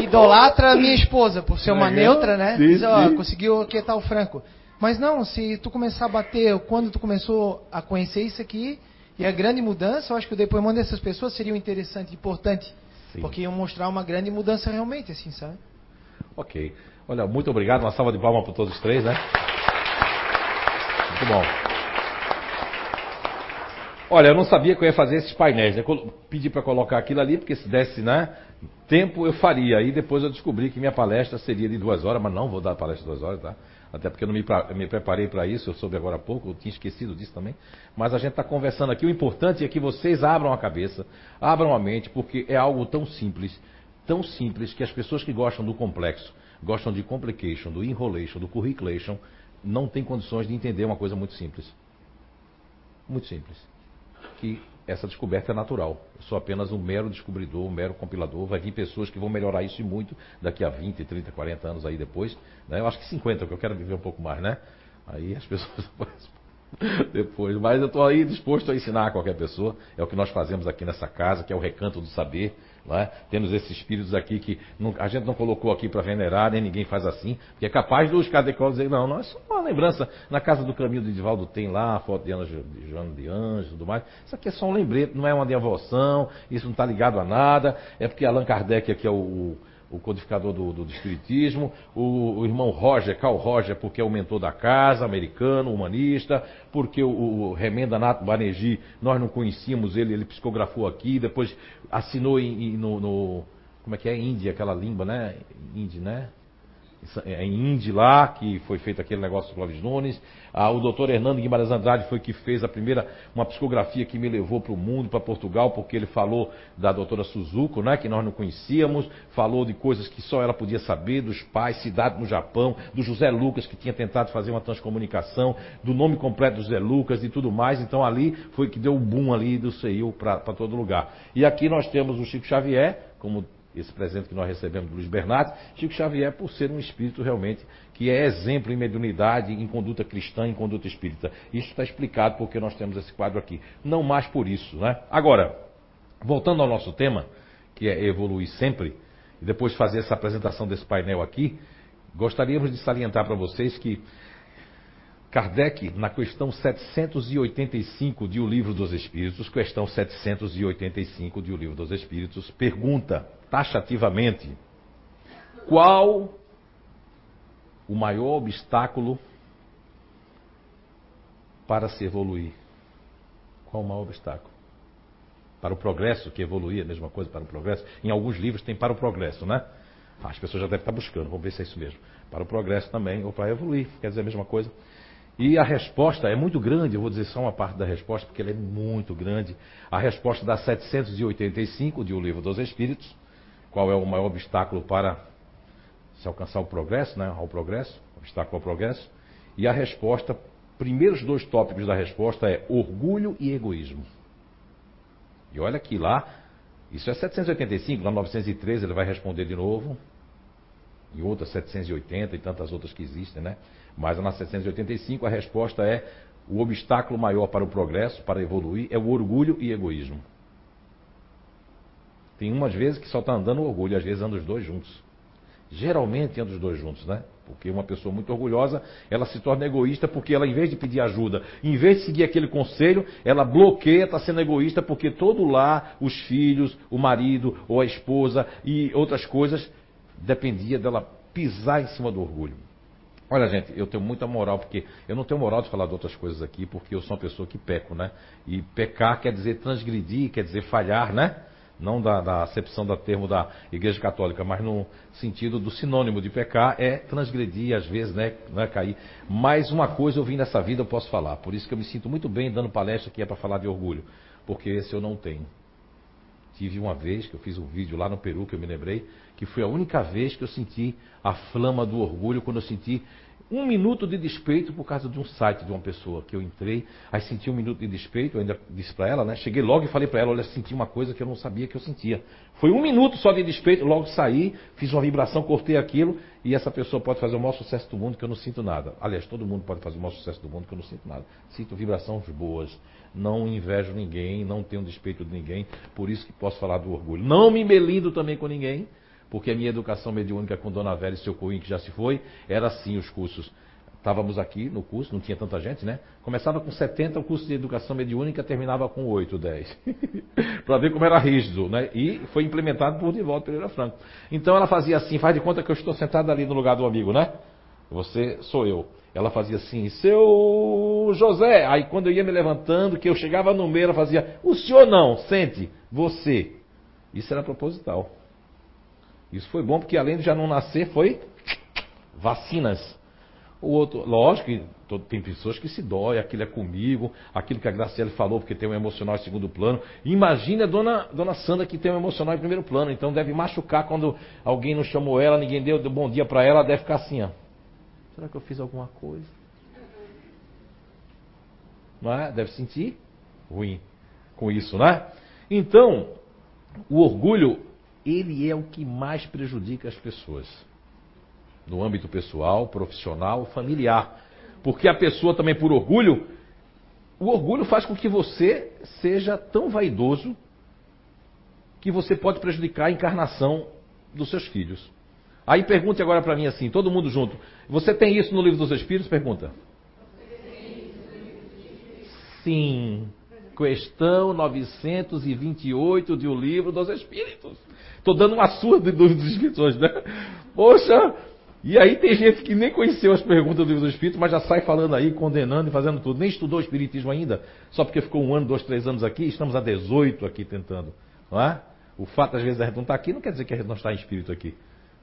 Speaker 5: idolatra a minha esposa por ser uma neutra, né? Diz, ó, conseguiu aquietar o Franco. Mas não, se tu começar a bater quando tu começou a conhecer isso aqui, e a grande mudança, eu acho que o depoimento dessas pessoas seria interessante, importante.
Speaker 2: Sim.
Speaker 5: Porque iam mostrar uma grande mudança realmente, assim, sabe?
Speaker 2: Ok. Olha, muito obrigado. Uma salva de palmas para todos os três, né? Muito bom. Olha, eu não sabia que eu ia fazer esses painéis. Né? Pedi para colocar aquilo ali, porque se desse né, tempo eu faria. Aí depois eu descobri que minha palestra seria de duas horas, mas não vou dar palestra de duas horas, tá? Até porque eu não me, me preparei para isso, eu soube agora há pouco, eu tinha esquecido disso também. Mas a gente está conversando aqui. O importante é que vocês abram a cabeça, abram a mente, porque é algo tão simples, tão simples, que as pessoas que gostam do complexo, gostam de complication, do enrolation, do curriculation, não têm condições de entender uma coisa muito simples. Muito simples que essa descoberta é natural. Eu sou apenas um mero descobridor, um mero compilador. Vai vir pessoas que vão melhorar isso e muito daqui a 20, 30, 40 anos aí depois. né? Eu acho que 50, porque eu quero viver um pouco mais, né? Aí as [laughs] pessoas depois. Mas eu estou aí disposto a ensinar a qualquer pessoa. É o que nós fazemos aqui nessa casa, que é o recanto do saber. É? Temos esses espíritos aqui que não- a gente não colocou aqui para venerar, nem ninguém faz assim. Porque é capaz dos cadecólogos dizer, não, não, é só uma lembrança. Na casa do caminho do Edivaldo tem lá a foto de, Anjo, de Joana de Anjos e tudo mais. Isso aqui é só um lembrete, não é uma devoção, isso não está ligado a nada. É porque Allan Kardec aqui é o, o- codificador do, do- Espiritismo, o, o irmão Roger, Carl Roger, porque é o mentor da casa, americano, humanista, porque o, o Remenda Nato Banerjee, nós não conhecíamos ele, ele psicografou aqui, depois assinou em, em- no, no- como é que é, Índia, aquela língua, né? Índia, né? É em Indy lá, que foi feito aquele negócio do Clóvis Nunes. Ah, o doutor Hernando Guimarães Andrade foi que fez a primeira, uma psicografia que me levou para o mundo, para Portugal, porque ele falou da doutora Suzuko, né, que nós não conhecíamos, falou de coisas que só ela podia saber, dos pais, cidade no Japão, do José Lucas, que tinha tentado fazer uma transcomunicação, do nome completo do José Lucas e tudo mais. Então ali foi que deu o boom ali do CEIU para todo lugar. E aqui nós temos o Chico Xavier, como esse presente que nós recebemos do Luiz Bernardo, Chico Xavier por ser um espírito realmente que é exemplo em mediunidade, em conduta cristã, em conduta espírita. Isso está explicado porque nós temos esse quadro aqui. Não mais por isso, né? Agora, voltando ao nosso tema, que é evoluir sempre, e depois fazer essa apresentação desse painel aqui, gostaríamos de salientar para vocês que Kardec, na questão 785 de O Livro dos Espíritos, questão 785 de O Livro dos Espíritos, pergunta taxativamente qual o maior obstáculo para se evoluir? Qual o maior obstáculo? Para o progresso, que evoluir é a mesma coisa para o progresso. Em alguns livros tem para o progresso, né? As pessoas já devem estar buscando, vamos ver se é isso mesmo. Para o progresso também, ou para evoluir, quer dizer a mesma coisa. E a resposta é muito grande, eu vou dizer só uma parte da resposta, porque ela é muito grande. A resposta dá 785 de O Livro dos Espíritos. Qual é o maior obstáculo para se alcançar o progresso, né? Ao progresso, obstáculo ao progresso. E a resposta, primeiros dois tópicos da resposta é orgulho e egoísmo. E olha que lá, isso é 785, lá 913 ele vai responder de novo. E outras 780 e tantas outras que existem, né? Mas na 785 a resposta é o obstáculo maior para o progresso, para evoluir, é o orgulho e egoísmo. Tem umas vezes que só está andando o orgulho, às vezes andam os dois juntos. Geralmente anda os dois juntos, né? Porque uma pessoa muito orgulhosa, ela se torna egoísta porque ela, em vez de pedir ajuda, em vez de seguir aquele conselho, ela bloqueia, está sendo egoísta porque todo lá, os filhos, o marido ou a esposa e outras coisas, dependia dela pisar em cima do orgulho. Olha, gente, eu tenho muita moral, porque eu não tenho moral de falar de outras coisas aqui, porque eu sou uma pessoa que peco, né? E pecar quer dizer transgredir, quer dizer falhar, né? Não da, da acepção da termo da Igreja Católica, mas no sentido do sinônimo de pecar é transgredir, às vezes, né? Não é cair. Mas uma coisa eu vim nessa vida, eu posso falar. Por isso que eu me sinto muito bem dando palestra que é para falar de orgulho, porque esse eu não tenho. Tive uma vez que eu fiz um vídeo lá no Peru, que eu me lembrei, que foi a única vez que eu senti a flama do orgulho, quando eu senti um minuto de despeito por causa de um site de uma pessoa que eu entrei, aí senti um minuto de despeito, eu ainda disse para ela, né? Cheguei logo e falei para ela, olha, senti uma coisa que eu não sabia que eu sentia. Foi um minuto só de despeito, logo saí, fiz uma vibração, cortei aquilo, e essa pessoa pode fazer o maior sucesso do mundo que eu não sinto nada. Aliás, todo mundo pode fazer o maior sucesso do mundo que eu não sinto nada. Sinto vibrações boas, não invejo ninguém, não tenho despeito de ninguém, por isso que posso falar do orgulho. Não me melindo também com ninguém, porque a minha educação mediúnica com Dona Vera e seu Coim, que já se foi, era assim os cursos. Estávamos aqui no curso, não tinha tanta gente, né? Começava com 70, o curso de educação mediúnica terminava com 8, 10. Para ver como era rígido, né? E foi implementado por Divaldo Pereira Franco. Então ela fazia assim, faz de conta que eu estou sentado ali no lugar do amigo, né? Você sou eu. Ela fazia assim, seu José. Aí quando eu ia me levantando, que eu chegava no meio, ela fazia, o senhor não, sente, você. Isso era proposital. Isso foi bom porque além de já não nascer, foi vacinas. O outro, lógico que tem pessoas que se dói, aquilo é comigo, aquilo que a Graciela falou, porque tem um emocional em segundo plano. Imagina a dona, dona Sandra que tem um emocional em primeiro plano, então deve machucar quando alguém não chamou ela, ninguém deu, deu bom dia para ela, deve ficar assim, ó. Será que eu fiz alguma coisa? Não é? Deve sentir ruim com isso, né? Então, o orgulho ele é o que mais prejudica as pessoas. No âmbito pessoal, profissional, familiar. Porque a pessoa também, por orgulho, o orgulho faz com que você seja tão vaidoso que você pode prejudicar a encarnação dos seus filhos. Aí pergunte agora para mim assim, todo mundo junto. Você tem isso no livro dos Espíritos? Pergunta. Sim. Questão 928 de O Livro dos Espíritos. Estou dando uma surda dos Espíritos né? Poxa! E aí tem gente que nem conheceu as perguntas do livro dos Espíritos, mas já sai falando aí, condenando e fazendo tudo. Nem estudou Espiritismo ainda, só porque ficou um ano, dois, três anos aqui, estamos há 18 aqui tentando. Não é? O fato, às vezes, a gente não estar aqui não quer dizer que a gente não está em espírito aqui.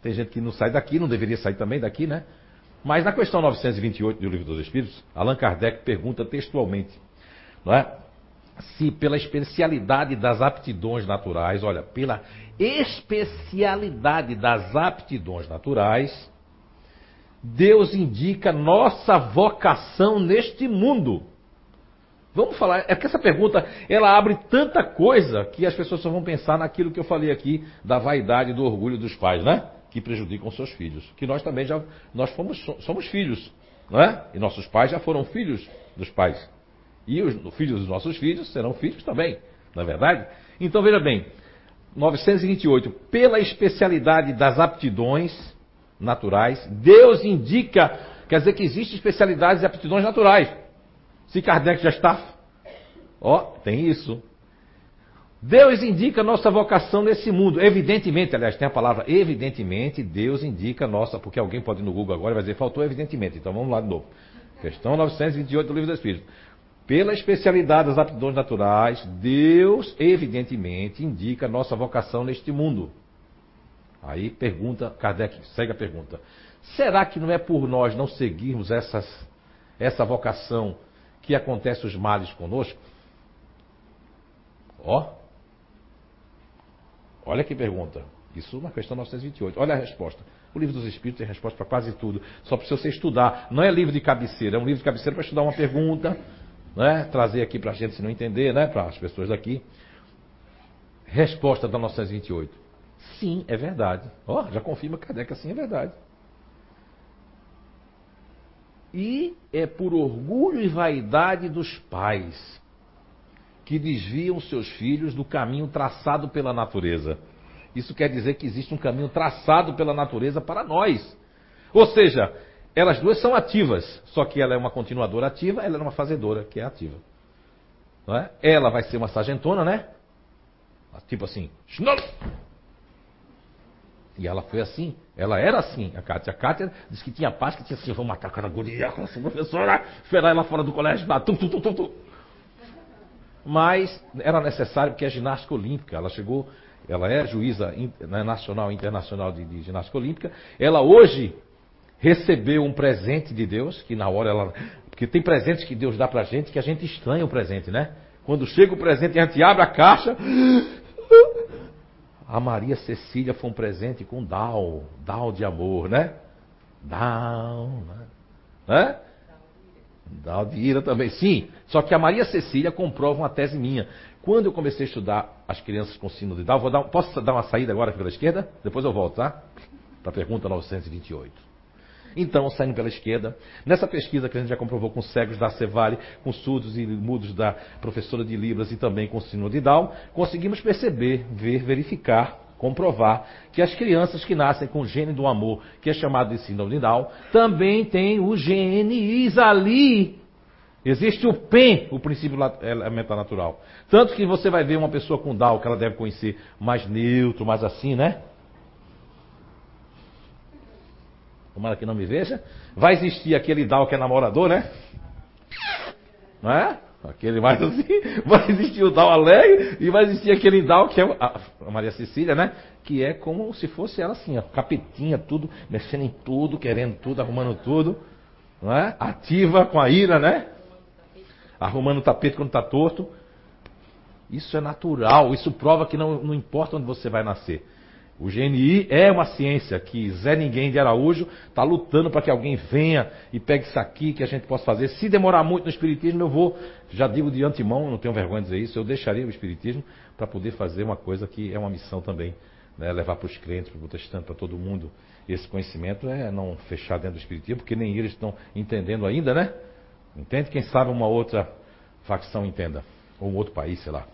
Speaker 2: Tem gente que não sai daqui, não deveria sair também daqui, né? Mas na questão 928 do Livro dos Espíritos, Allan Kardec pergunta textualmente, não é? Se pela especialidade das aptidões naturais, olha, pela especialidade das aptidões naturais, Deus indica nossa vocação neste mundo. Vamos falar, é que essa pergunta ela abre tanta coisa que as pessoas só vão pensar naquilo que eu falei aqui da vaidade, do orgulho dos pais, né? Que prejudicam seus filhos. Que nós também já nós fomos, somos filhos, não é? E nossos pais já foram filhos dos pais. E os filhos dos nossos filhos serão filhos também, não é verdade? Então veja bem, 928, pela especialidade das aptidões naturais, Deus indica, quer dizer que existem especialidades e aptidões naturais. Se Kardec já está, ó, tem isso. Deus indica nossa vocação nesse mundo. Evidentemente, aliás, tem a palavra evidentemente, Deus indica nossa, porque alguém pode ir no Google agora e vai dizer, faltou evidentemente. Então vamos lá de novo. Questão 928 do livro do Espírito. Pela especialidade das aptidões naturais, Deus, evidentemente, indica nossa vocação neste mundo. Aí pergunta, Kardec segue a pergunta: será que não é por nós não seguirmos essas, essa vocação que acontece os males conosco? Ó, olha que pergunta. Isso na questão 928. Olha a resposta. O livro dos Espíritos tem resposta para quase tudo. Só precisa você estudar. Não é livro de cabeceira, é um livro de cabeceira para estudar uma pergunta né? trazer aqui para a gente se não entender, né? para as pessoas daqui. Resposta da 928. Sim, é verdade. Ó, oh, já confirma Kardec assim é verdade. E é por orgulho e vaidade dos pais que desviam seus filhos do caminho traçado pela natureza. Isso quer dizer que existe um caminho traçado pela natureza para nós. Ou seja, elas duas são ativas, só que ela é uma continuadora ativa, ela é uma fazedora que é ativa. Não é? Ela vai ser uma sargentona, né? Tipo assim! E ela foi assim, ela era assim, a Kátia. A Kátia disse que tinha paz, que tinha assim, vamos matar aquela guria, aquela professora, esperar ela fora do colégio, lá, tum, tum, tum, tum. Mas era necessário porque é ginástica olímpica. Ela chegou, ela é juíza né, nacional e internacional de, de ginástica olímpica. Ela hoje recebeu um presente de Deus, que na hora ela. Porque tem presentes que Deus dá pra gente que a gente estranha o presente, né? Quando chega o presente a gente abre a caixa. A Maria Cecília foi um presente com Dal, Dal de amor, né? Dal, né? Né? Dal de ira também, sim. Só que a Maria Cecília comprova uma tese minha. Quando eu comecei a estudar as crianças com síndrome de Down, vou dar, posso dar uma saída agora pela esquerda? Depois eu volto, tá? Para a pergunta 928. Então, saindo pela esquerda, nessa pesquisa que a gente já comprovou com cegos da Cevale, com surdos e mudos da professora de Libras e também com síndrome de Down, conseguimos perceber, ver, verificar, comprovar que as crianças que nascem com o gene do amor, que é chamado de síndrome de Down, também têm os genes ali. Existe o PEN, o princípio elementar natural. Tanto que você vai ver uma pessoa com Down, que ela deve conhecer mais neutro, mais assim, né? Tomara que não me veja. Vai existir aquele Down que é namorador, né? Não é? Aquele mais assim. [laughs] Vai existir o Down alegre e vai existir aquele Down que é a, a Maria Cecília, né? Que é como se fosse ela assim, ó, capetinha, tudo, mexendo em tudo, querendo tudo, arrumando tudo. Não é? Ativa com a ira, né? Arrumando o tapete quando está torto. Isso é natural, isso prova que não, não importa onde você vai nascer. O GNI é uma ciência que Zé Ninguém de Araújo está lutando para que alguém venha e pegue isso aqui que a gente possa fazer. Se demorar muito no Espiritismo, eu vou, já digo de antemão, não tenho vergonha de dizer isso, eu deixaria o Espiritismo para poder fazer uma coisa que é uma missão também. Né? Levar para os crentes, para o protestante, para todo mundo esse conhecimento é não fechar dentro do Espiritismo, porque nem eles estão entendendo ainda, né? Entende? Quem sabe uma outra facção entenda. Ou um outro país, sei lá.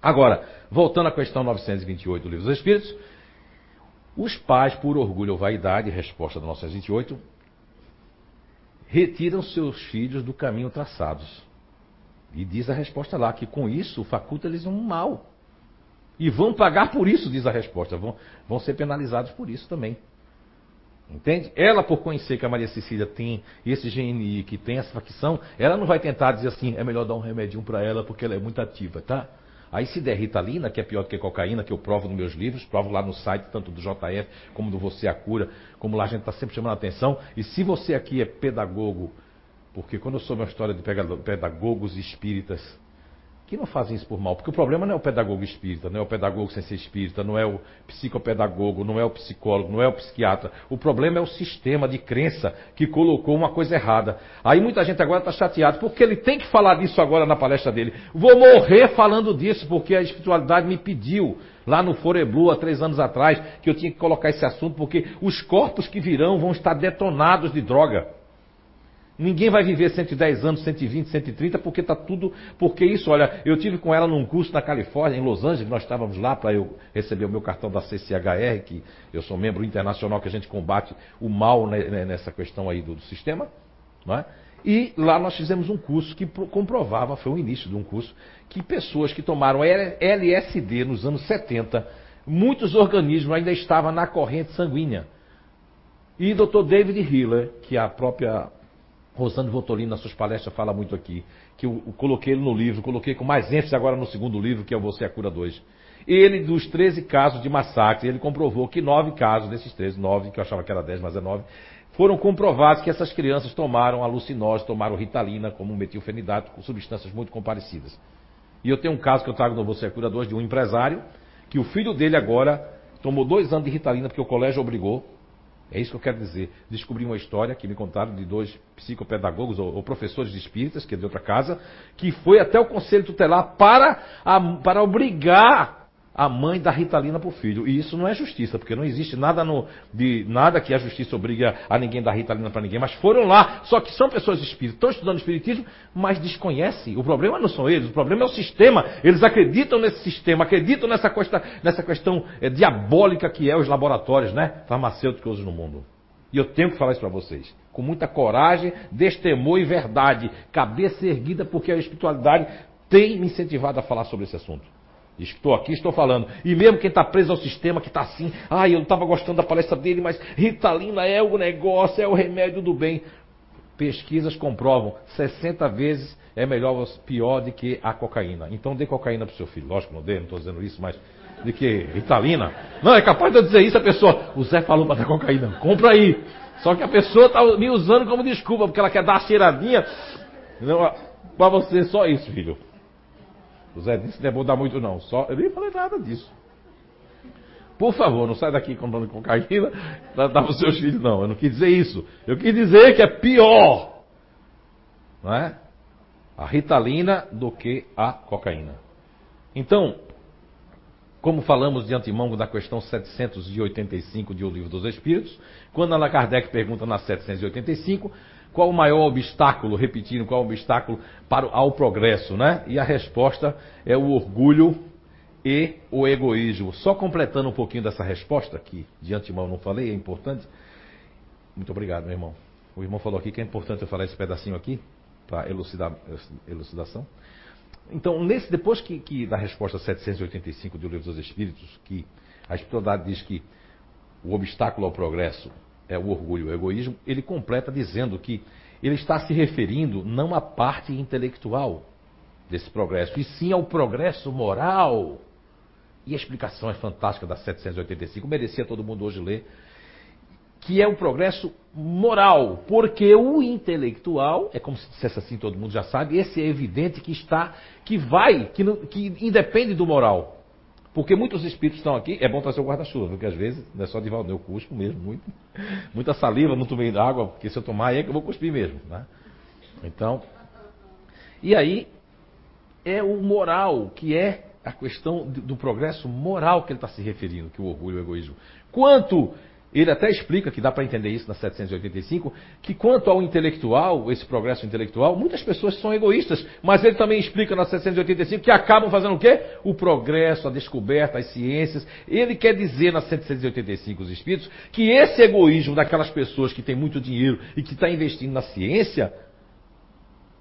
Speaker 2: Agora, voltando à questão 928 do Livro dos Espíritos, os pais, por orgulho ou vaidade, resposta do 928, retiram seus filhos do caminho traçados. E diz a resposta lá, que com isso faculta-lhes um mal. E vão pagar por isso, diz a resposta. Vão, vão ser penalizados por isso também. Entende? Ela, por conhecer que a Maria Cecília tem esse GNI, que tem essa facção, ela não vai tentar dizer assim, é melhor dar um remedinho para ela porque ela é muito ativa, tá? Aí se der Ritalina, que é pior do que cocaína, que eu provo nos meus livros, provo lá no site, tanto do JF como do Você a Cura, como lá a gente está sempre chamando a atenção. E se você aqui é pedagogo, porque quando eu soube uma história de pedagogos espíritas que não fazem isso por mal, porque o problema não é o pedagogo espírita, não é o pedagogo sem ser espírita, não é o psicopedagogo, não é o psicólogo, não é o psiquiatra. O problema é o sistema de crença que colocou uma coisa errada. Aí muita gente agora está chateada, porque ele tem que falar disso agora na palestra dele. Vou morrer falando disso, porque a espiritualidade me pediu lá no Foreblu há três anos atrás que eu tinha que colocar esse assunto, porque os corpos que virão vão estar detonados de droga. Ninguém vai viver 110 anos, 120, 130, porque tá tudo. Porque isso, olha, eu tive com ela num curso na Califórnia, em Los Angeles, nós estávamos lá para eu receber o meu cartão da CCHR, que eu sou membro internacional que a gente combate o mal né, né, nessa questão aí do, do sistema. Não é? E lá nós fizemos um curso que pro- comprovava, foi o início de um curso, que pessoas que tomaram LSD nos anos 70, muitos organismos ainda estavam na corrente sanguínea. E Dr. David Hiller, que a própria Rosane Voltolini, nas suas palestras, fala muito aqui, que eu, eu coloquei ele no livro, coloquei com mais ênfase agora no segundo livro, que é Você é a Cura 2. Ele, dos 13 casos de massacre, ele comprovou que nove casos desses 13, nove, que eu achava que era 10, mas é nove, foram comprovados que essas crianças tomaram alucinógenos, tomaram ritalina, como metilfenidato, com substâncias muito comparecidas. E eu tenho um caso que eu trago no Você é a Cura 2 de um empresário, que o filho dele agora tomou dois anos de ritalina porque o colégio obrigou, é isso que eu quero dizer. Descobri uma história que me contaram de dois psicopedagogos ou, ou professores de espíritas, que é de outra casa, que foi até o conselho tutelar para, a- para obrigar a mãe dá ritalina para o filho. E isso não é justiça, porque não existe nada no, de nada que a justiça obrigue a, a ninguém dar ritalina para ninguém. Mas foram lá, só que são pessoas espíritas, estão estudando espiritismo, mas desconhecem. O problema não são eles, o problema é o sistema. Eles acreditam nesse sistema, acreditam nessa, costa, nessa questão é, diabólica que é os laboratórios né, farmacêuticos no mundo. E eu tenho que falar isso para vocês. Com muita coragem, destemor e verdade. Cabeça erguida, porque a espiritualidade tem me incentivado a falar sobre esse assunto. Estou aqui, estou falando. E mesmo quem está preso ao sistema, que está assim, ah, eu não estava gostando da palestra dele, mas Ritalina é o negócio, é o remédio do bem. Pesquisas comprovam, 60 vezes é melhor, pior do que a cocaína. Então dê cocaína para o seu filho. Lógico, não dê, não estou dizendo isso, mas de que Ritalina. Não, é capaz de eu dizer isso a pessoa, o Zé falou para dar cocaína, compra aí. Só que a pessoa está me usando como desculpa, porque ela quer dar a cheiradinha. Para você, só isso, filho. O Zé disse que não é bom dar muito não. Só, eu nem falei nada disso. Por favor, não sai daqui comprando cocaína para dar para os seus filhos, não. Eu não quis dizer isso. Eu quis dizer que é pior não é? a ritalina do que a cocaína. Então, como falamos de antemão da questão 785 de O Livro dos Espíritos, quando Allan Kardec pergunta na 785 qual o maior obstáculo, repetindo, qual o obstáculo para, ao progresso, né? E a resposta é o orgulho e o egoísmo. Só completando um pouquinho dessa resposta, que de antemão não falei, é importante. Muito obrigado, meu irmão. O irmão falou aqui que é importante eu falar esse pedacinho aqui, para elucidar, elucidação. Então, nesse, depois que, que da resposta 785 do Livro dos Espíritos, que a espiritualidade diz que o obstáculo ao progresso é o orgulho, o egoísmo, ele completa dizendo que ele está se referindo não à parte intelectual desse progresso, e sim ao progresso moral. E a explicação é fantástica da 785, merecia todo mundo hoje ler, que é o progresso moral, porque o intelectual, é como se dissesse assim, todo mundo já sabe, esse é evidente que está, que vai, que, que independe do moral. Porque muitos espíritos estão aqui, é bom trazer o guarda-chuva, porque às vezes não é só de Valdeir, eu cuspo mesmo, muito, [laughs] muita saliva, não tomei água, porque se eu tomar aí é que eu vou cuspir mesmo. Né? Então, e aí é o moral, que é a questão do progresso moral que ele está se referindo, que o orgulho e o egoísmo. Quanto ele até explica que dá para entender isso na 785, que quanto ao intelectual, esse progresso intelectual, muitas pessoas são egoístas, mas ele também explica na 785 que acabam fazendo o quê? O progresso, a descoberta, as ciências. Ele quer dizer na 785 os espíritos que esse egoísmo daquelas pessoas que têm muito dinheiro e que está investindo na ciência,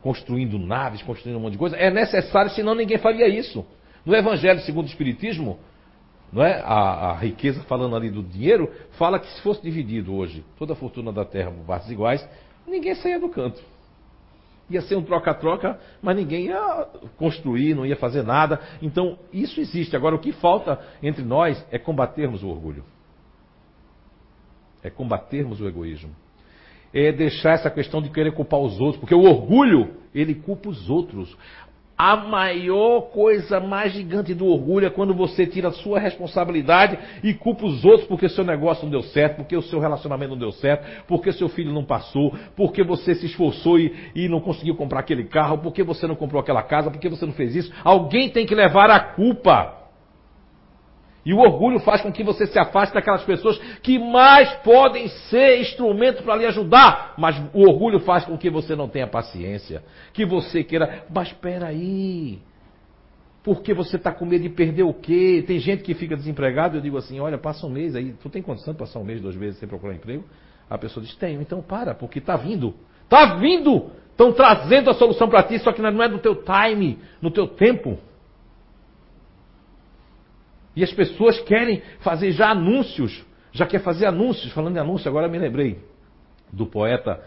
Speaker 2: construindo naves, construindo um monte de coisa, é necessário, senão ninguém faria isso. No Evangelho segundo o Espiritismo, não é? A, a, riqueza, falando ali do dinheiro, fala que se fosse dividido hoje toda a fortuna da terra por partes iguais, ninguém saía do canto. Ia ser um troca-troca, mas ninguém ia construir, não ia fazer nada. Então, isso existe. Agora, o que falta entre nós é combatermos o orgulho. É combatermos o egoísmo. É deixar essa questão de querer culpar os outros, porque o orgulho, ele culpa os outros. A maior coisa mais gigante do orgulho é quando você tira a sua responsabilidade e culpa os outros porque seu negócio não deu certo, porque o seu relacionamento não deu certo, porque seu filho não passou, porque você se esforçou e, e não conseguiu comprar aquele carro, porque você não comprou aquela casa, porque você não fez isso. Alguém tem que levar a culpa. E o orgulho faz com que você se afaste daquelas pessoas que mais podem ser instrumento para lhe ajudar. Mas o orgulho faz com que você não tenha paciência. Que você queira, mas espera aí. Porque você está com medo de perder o quê? Tem gente que fica desempregado, eu digo assim, olha, passa um mês aí, tu tem condição de passar um mês, dois meses sem procurar emprego? A pessoa diz, tenho, então para, porque está vindo. Está vindo! Estão trazendo a solução para ti, só que não é no teu time, no teu tempo. E as pessoas querem fazer já anúncios, já quer fazer anúncios. Falando em anúncio, agora me lembrei do poeta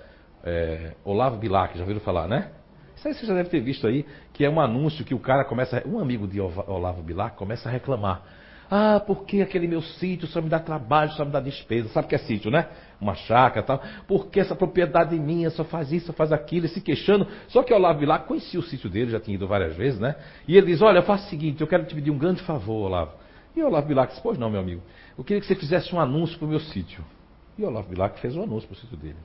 Speaker 2: é, Olavo Bilac, já ouviram falar, né? Isso aí você já deve ter visto aí, que é um anúncio que o cara começa, um amigo de Olavo Bilac começa a reclamar. Ah, porque aquele meu sítio só me dá trabalho, só me dá despesa. Sabe o que é sítio, né? Uma chácara tal. Porque essa propriedade minha só faz isso, só faz aquilo, e se queixando. Só que Olavo Bilac conhecia o sítio dele, já tinha ido várias vezes, né? E ele diz: Olha, eu faço o seguinte, eu quero te pedir um grande favor, Olavo. E Olavo Bilac disse, pois não, meu amigo, eu queria que você fizesse um anúncio para o meu sítio. E o Olavo Bilac fez um anúncio para o sítio dele.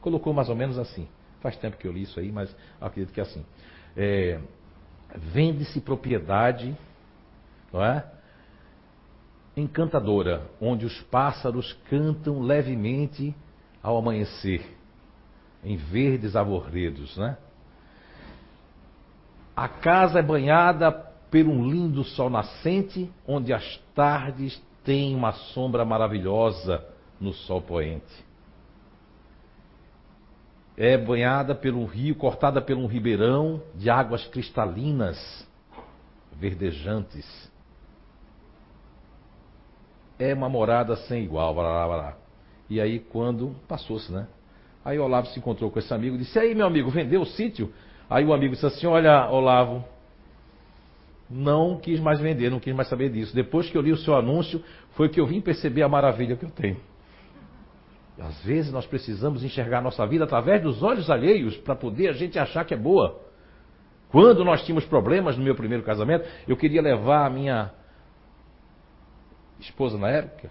Speaker 2: Colocou mais ou menos assim. Faz tempo que eu li isso aí, mas acredito que é assim. É, Vende-se propriedade, não é? encantadora, onde os pássaros cantam levemente ao amanhecer, em verdes arvoredos, né? A casa é banhada por um lindo sol nascente, onde as tardes têm uma sombra maravilhosa no sol poente. É banhada pelo rio, cortada por um ribeirão de águas cristalinas, verdejantes. É uma morada sem igual. Blá, blá, blá. E aí, quando passou-se, né? Aí Olavo se encontrou com esse amigo e disse: Aí, meu amigo, vendeu o sítio? Aí o amigo disse assim: Olha, Olavo, não quis mais vender, não quis mais saber disso. Depois que eu li o seu anúncio, foi que eu vim perceber a maravilha que eu tenho. Às vezes nós precisamos enxergar nossa vida através dos olhos alheios para poder a gente achar que é boa. Quando nós tínhamos problemas no meu primeiro casamento, eu queria levar a minha esposa na época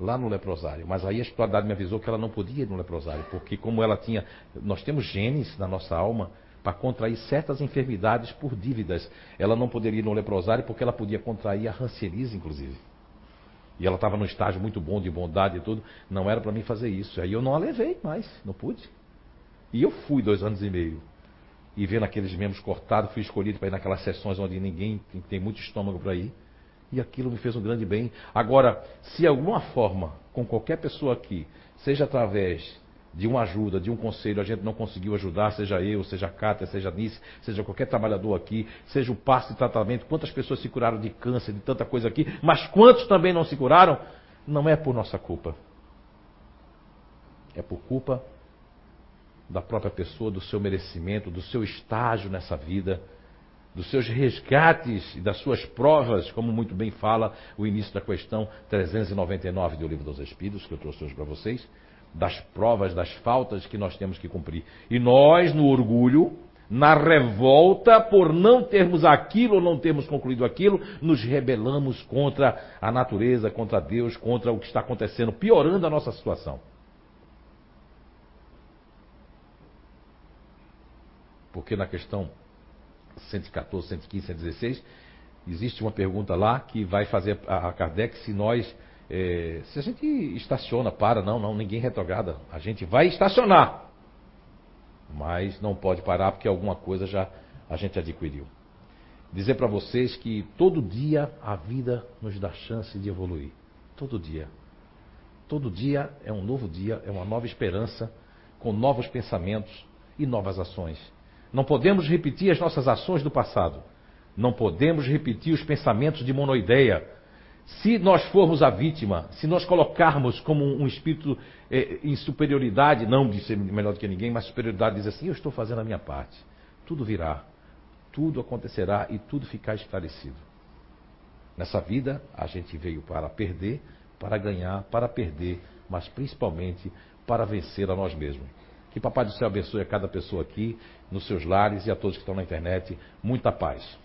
Speaker 2: lá no leprosário. Mas aí a espiritualidade me avisou que ela não podia ir no leprosário, porque como ela tinha, nós temos genes na nossa alma para contrair certas enfermidades por dívidas. Ela não poderia ir no leprosário porque ela podia contrair a rancielise, inclusive. E ela estava num estágio muito bom de bondade e tudo. Não era para mim fazer isso. Aí eu não a levei mais, não pude. E eu fui dois anos e meio. E vendo aqueles membros cortados, fui escolhido para ir naquelas sessões onde ninguém tem muito estômago para ir. E aquilo me fez um grande bem. Agora, se alguma forma, com qualquer pessoa aqui, seja através de uma ajuda, de um conselho, a gente não conseguiu ajudar, seja eu, seja a Cátia, seja a Nice, seja qualquer trabalhador aqui, seja o passe de tratamento, quantas pessoas se curaram de câncer, de tanta coisa aqui, mas quantos também não se curaram, não é por nossa culpa. É por culpa da própria pessoa, do seu merecimento, do seu estágio nessa vida, dos seus resgates e das suas provas, como muito bem fala o início da questão 399 do Livro dos Espíritos, que eu trouxe hoje para vocês das provas, das faltas que nós temos que cumprir. E nós, no orgulho, na revolta por não termos aquilo ou não termos concluído aquilo, nos rebelamos contra a natureza, contra Deus, contra o que está acontecendo, piorando a nossa situação. Porque na questão 114, 115, 116, existe uma pergunta lá que vai fazer a Kardec se nós é, se a gente estaciona, para, não, não, ninguém retrograda. A gente vai estacionar. Mas não pode parar porque alguma coisa já a gente adquiriu. Dizer para vocês que todo dia a vida nos dá chance de evoluir. Todo dia. Todo dia é um novo dia, é uma nova esperança, com novos pensamentos e novas ações. Não podemos repetir as nossas ações do passado. Não podemos repetir os pensamentos de monoideia se nós formos a vítima, se nós colocarmos como um espírito é, em superioridade, não de ser melhor do que ninguém, mas superioridade, diz assim: eu estou fazendo a minha parte, tudo virá, tudo acontecerá e tudo ficar esclarecido. Nessa vida, a gente veio para perder, para ganhar, para perder, mas principalmente para vencer a nós mesmos. Que Papai do Céu abençoe a cada pessoa aqui, nos seus lares e a todos que estão na internet. Muita paz.